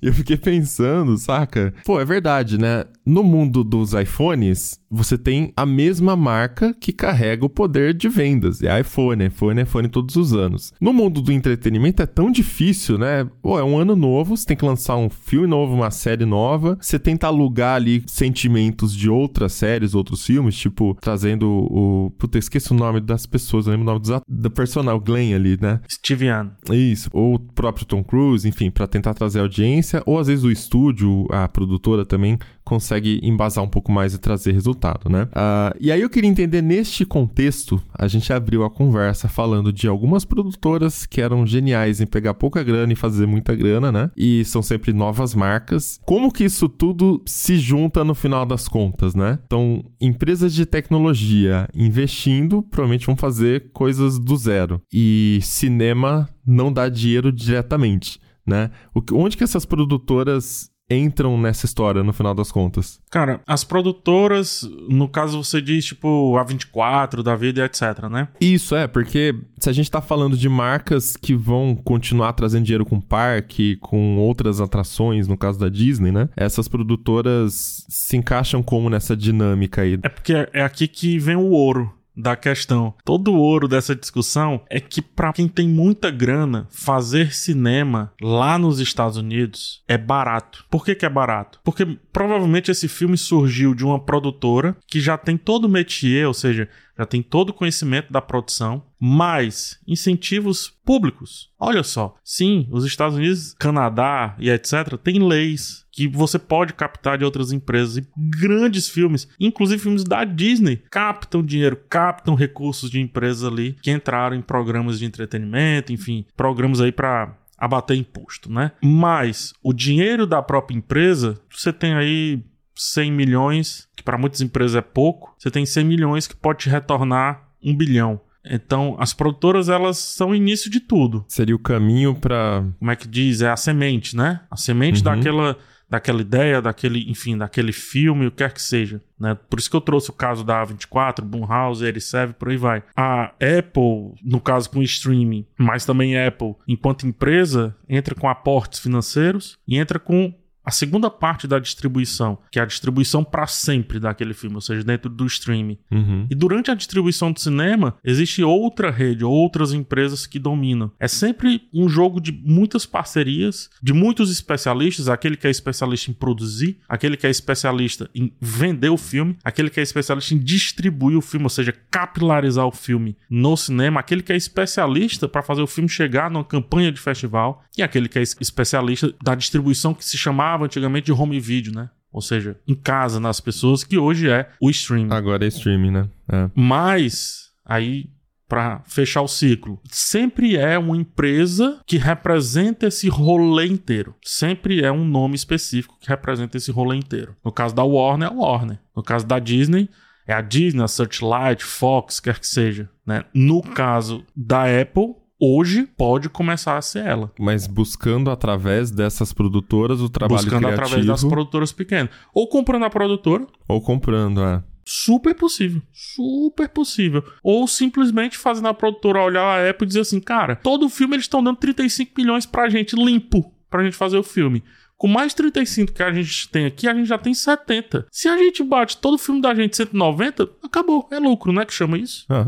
e [laughs] eu fiquei pensando, saca? Pô, é verdade, né? No mundo dos iPhones, você tem a mesma marca que carrega o poder de vendas. É iPhone, iPhone, iPhone todos os anos. No mundo do entretenimento é tão difícil, né? Pô, é um ano novo, você tem que lançar um filme novo, uma série nova. Você tenta alugar ali sentimentos de outras séries, outros filmes, tipo, trazendo o. Puta, eu esqueci o nome das pessoas, eu lembro o nome dos do personal, Glenn ali, né? Steve Young. Isso, ou o próprio Tom Cruise, enfim, pra tentar trazer audiência, ou às vezes o estúdio, a produtora também consegue embasar um pouco mais e trazer resultado, né? Ah, e aí eu queria entender neste contexto, a gente abriu a conversa falando de algumas produtoras que eram geniais em pegar pouca grana e fazer muita grana, né? E são sempre novas marcas. Como que isso tudo se junta no final das contas, né? Então, empresas de tecnologia investindo, provavelmente vão fazer coisas do zero. E cinema não dá dinheiro diretamente, né? O que- onde que essas produtoras entram nessa história no final das contas? Cara, as produtoras, no caso você diz tipo A24 da vida e etc, né? Isso é, porque se a gente tá falando de marcas que vão continuar trazendo dinheiro com parque, com outras atrações, no caso da Disney, né? Essas produtoras se encaixam como nessa dinâmica aí. É porque é aqui que vem o ouro da questão. Todo o ouro dessa discussão é que pra quem tem muita grana, fazer cinema lá nos Estados Unidos é barato. Por que que é barato? Porque provavelmente esse filme surgiu de uma produtora que já tem todo o métier, ou seja, já tem todo o conhecimento da produção, mais incentivos públicos. Olha só, sim, os Estados Unidos, Canadá e etc. têm leis que você pode captar de outras empresas e grandes filmes, inclusive filmes da Disney, captam dinheiro, captam recursos de empresas ali que entraram em programas de entretenimento, enfim, programas aí para abater imposto, né? Mas o dinheiro da própria empresa, você tem aí 100 milhões, que para muitas empresas é pouco, você tem 100 milhões que pode te retornar um bilhão. Então, as produtoras, elas são o início de tudo. Seria o caminho pra. Como é que diz? É a semente, né? A semente Uhum. daquela, daquela ideia, daquele, enfim, daquele filme, o que quer que seja. Né? Por isso que eu trouxe o caso da A24, Blumhouse, Ericev, por aí vai. A Apple, no caso com o streaming, mas também a Apple, enquanto empresa, entra com aportes financeiros e entra com a segunda parte da distribuição, que é a distribuição para sempre daquele filme, ou seja, dentro do streaming. Uhum. E durante a distribuição do cinema, existe outra rede, outras empresas que dominam. É sempre um jogo de muitas parcerias, de muitos especialistas, aquele que é especialista em produzir, aquele que é especialista em vender o filme, aquele que é especialista em distribuir o filme, ou seja, capilarizar o filme no cinema, aquele que é especialista para fazer o filme chegar numa campanha de festival, e aquele que é especialista da distribuição que se chamava antigamente de home video, né? Ou seja, em casa, nas pessoas, que hoje é o streaming. Agora é streaming, né? É. Mas, aí, para fechar o ciclo, sempre é uma empresa que representa esse rolê inteiro. Sempre é um nome específico que representa esse rolê inteiro. No caso da Warner, é a Warner. No caso da Disney, é a Disney, a Searchlight, Fox, quer que seja. Né? No caso da Apple, hoje pode começar a ser ela. Mas buscando através dessas produtoras o trabalho buscando criativo através das produtoras pequenas. Ou comprando a produtora, ou comprando, é. super possível. Super possível. Ou simplesmente fazendo a produtora olhar a Apple e dizer assim, cara, todo filme eles estão dando 35 milhões pra gente limpo, pra gente fazer o filme. Com mais 35 que a gente tem aqui, a gente já tem 70. Se a gente bate todo o filme da gente 190, acabou. É lucro, né? Que chama isso. Ah.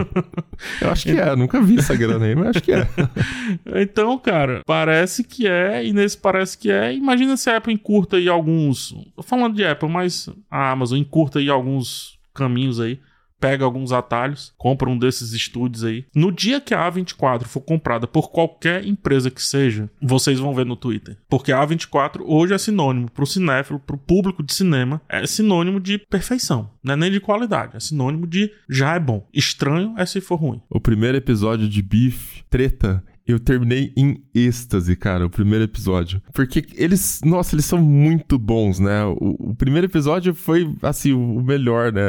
[laughs] Eu acho que é, nunca vi essa grana aí, mas acho que é. [laughs] Então, cara, parece que é, e nesse parece que é. Imagina se a Apple encurta aí alguns. Tô falando de Apple, mas a Amazon encurta aí alguns caminhos aí. Pega alguns atalhos, compra um desses estúdios aí. No dia que a A24 for comprada por qualquer empresa que seja, vocês vão ver no Twitter. Porque a A24 hoje é sinônimo pro cinéfilo, pro público de cinema, é sinônimo de perfeição. Não é nem de qualidade, é sinônimo de já é bom. Estranho é se for ruim. O primeiro episódio de Beef, treta, eu terminei em êxtase, cara, o primeiro episódio. Porque eles, nossa, eles são muito bons, né? O, o primeiro episódio foi, assim, o melhor, né?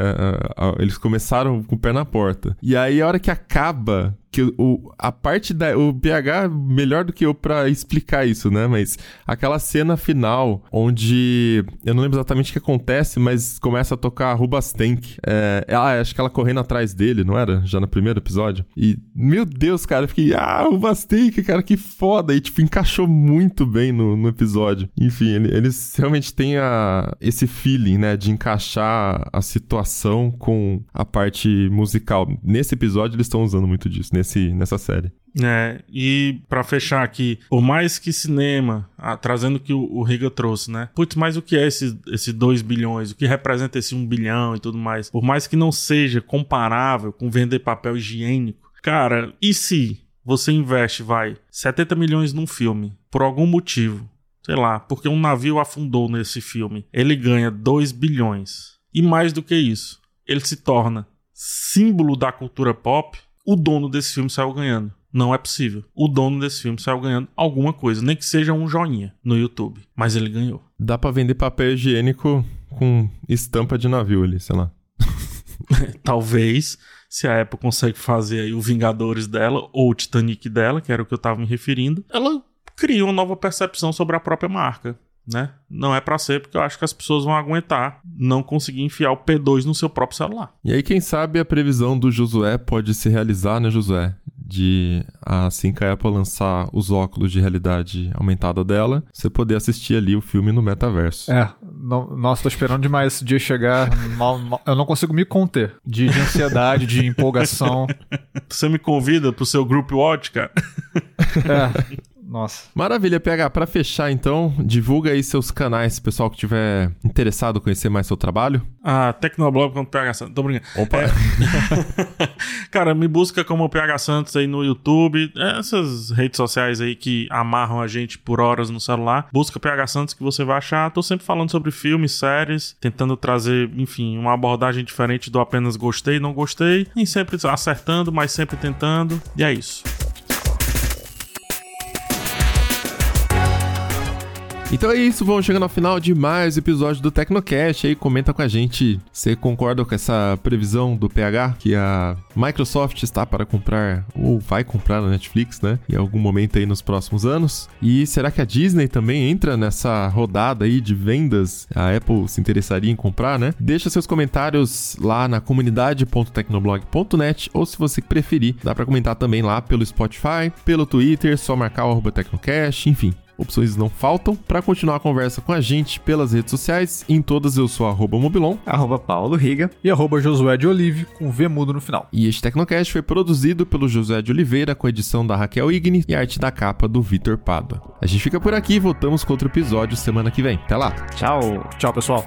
Eles começaram com o pé na porta. E aí, a hora que acaba, que o, a parte da. O PH, melhor do que eu pra explicar isso, né? Mas aquela cena final, onde. Eu não lembro exatamente o que acontece, mas começa a tocar Rubastank. É, ah, acho que ela correndo atrás dele, não era? Já no primeiro episódio. E, meu Deus, cara, eu fiquei. Ah, Rubastank, cara, que foda. E, tipo, encaixou muito bem no, no episódio. Enfim, ele- eles realmente têm a, esse feeling, né? De encaixar a situação com a parte musical. Nesse episódio, eles estão usando muito disso, nesse, nessa série. É, e pra fechar aqui, por mais que cinema, ah, trazendo o que o, o Riga trouxe, né? Putz, mas o que é esse, esse 2 bilhões? O que representa esse 1 um bilhão e tudo mais? Por mais que não seja comparável com vender papel higiênico, cara, e se você investe, vai, 70 milhões num filme, por algum motivo, sei lá, porque um navio afundou nesse filme, ele ganha 2 bilhões. E mais do que isso, ele se torna símbolo da cultura pop, o dono desse filme saiu ganhando. Não é possível. O dono desse filme saiu ganhando alguma coisa, nem que seja um joinha no YouTube. Mas ele ganhou. Dá pra vender papel higiênico com estampa de navio ali, sei lá. [laughs] Talvez, se a Apple consegue fazer aí o Vingadores dela, ou o Titanic dela, que era o que eu tava me referindo, ela cria uma nova percepção sobre a própria marca. Né? Não é pra ser, porque eu acho que as pessoas vão aguentar não conseguir enfiar o P2 no seu próprio celular. E aí, quem sabe a previsão do Josué pode se realizar, né, Josué? De assim que a Apple lançar os óculos de realidade aumentada dela, você poder assistir ali o filme no metaverso. É, não- nossa, tô esperando demais esse dia chegar. Mal- mal- eu não consigo me conter de, de ansiedade, de empolgação. [laughs] Você me convida pro seu Group Watch, cara? É, [laughs] nossa. Maravilha, PH. Pra fechar, então, divulga aí seus canais, pessoal que tiver interessado em conhecer mais seu trabalho. Ah, Tecnoblog quando PH Santos. Tô brincando. Opa! [laughs] Cara, me busca como PH Santos aí no YouTube, essas redes sociais aí que amarram a gente por horas no celular. Busca PH Santos que você vai achar. Tô sempre falando sobre filmes, séries, tentando trazer, enfim, uma abordagem diferente do apenas gostei, não gostei. Nem sempre acertando, mas sempre tentando. E é isso. Então é isso, vamos chegando ao final de mais episódio do Tecnocast. Aí comenta com a gente, você concorda com essa previsão do PH que a Microsoft está para comprar ou vai comprar na Netflix, né? Em algum momento aí nos próximos anos. E será que a Disney também entra nessa rodada aí de vendas? A Apple se interessaria em comprar, né? Deixa seus comentários lá na comunidade.tecnoblog.net ou se você preferir, dá para comentar também lá pelo Spotify, pelo Twitter, só marcar o Tecnocast, enfim. Opções não faltam. Para continuar a conversa com a gente pelas redes sociais, em todas eu sou arroba Mobilon. Arroba Paulo Riga. E arroba Josué de Olive, com V mudo no final. E este Tecnocast foi produzido pelo José de Oliveira, com edição da Raquel Igni e arte da capa do Vitor Pádua. A gente fica por aqui e voltamos com outro episódio semana que vem. Até lá. Tchau. Tchau, pessoal.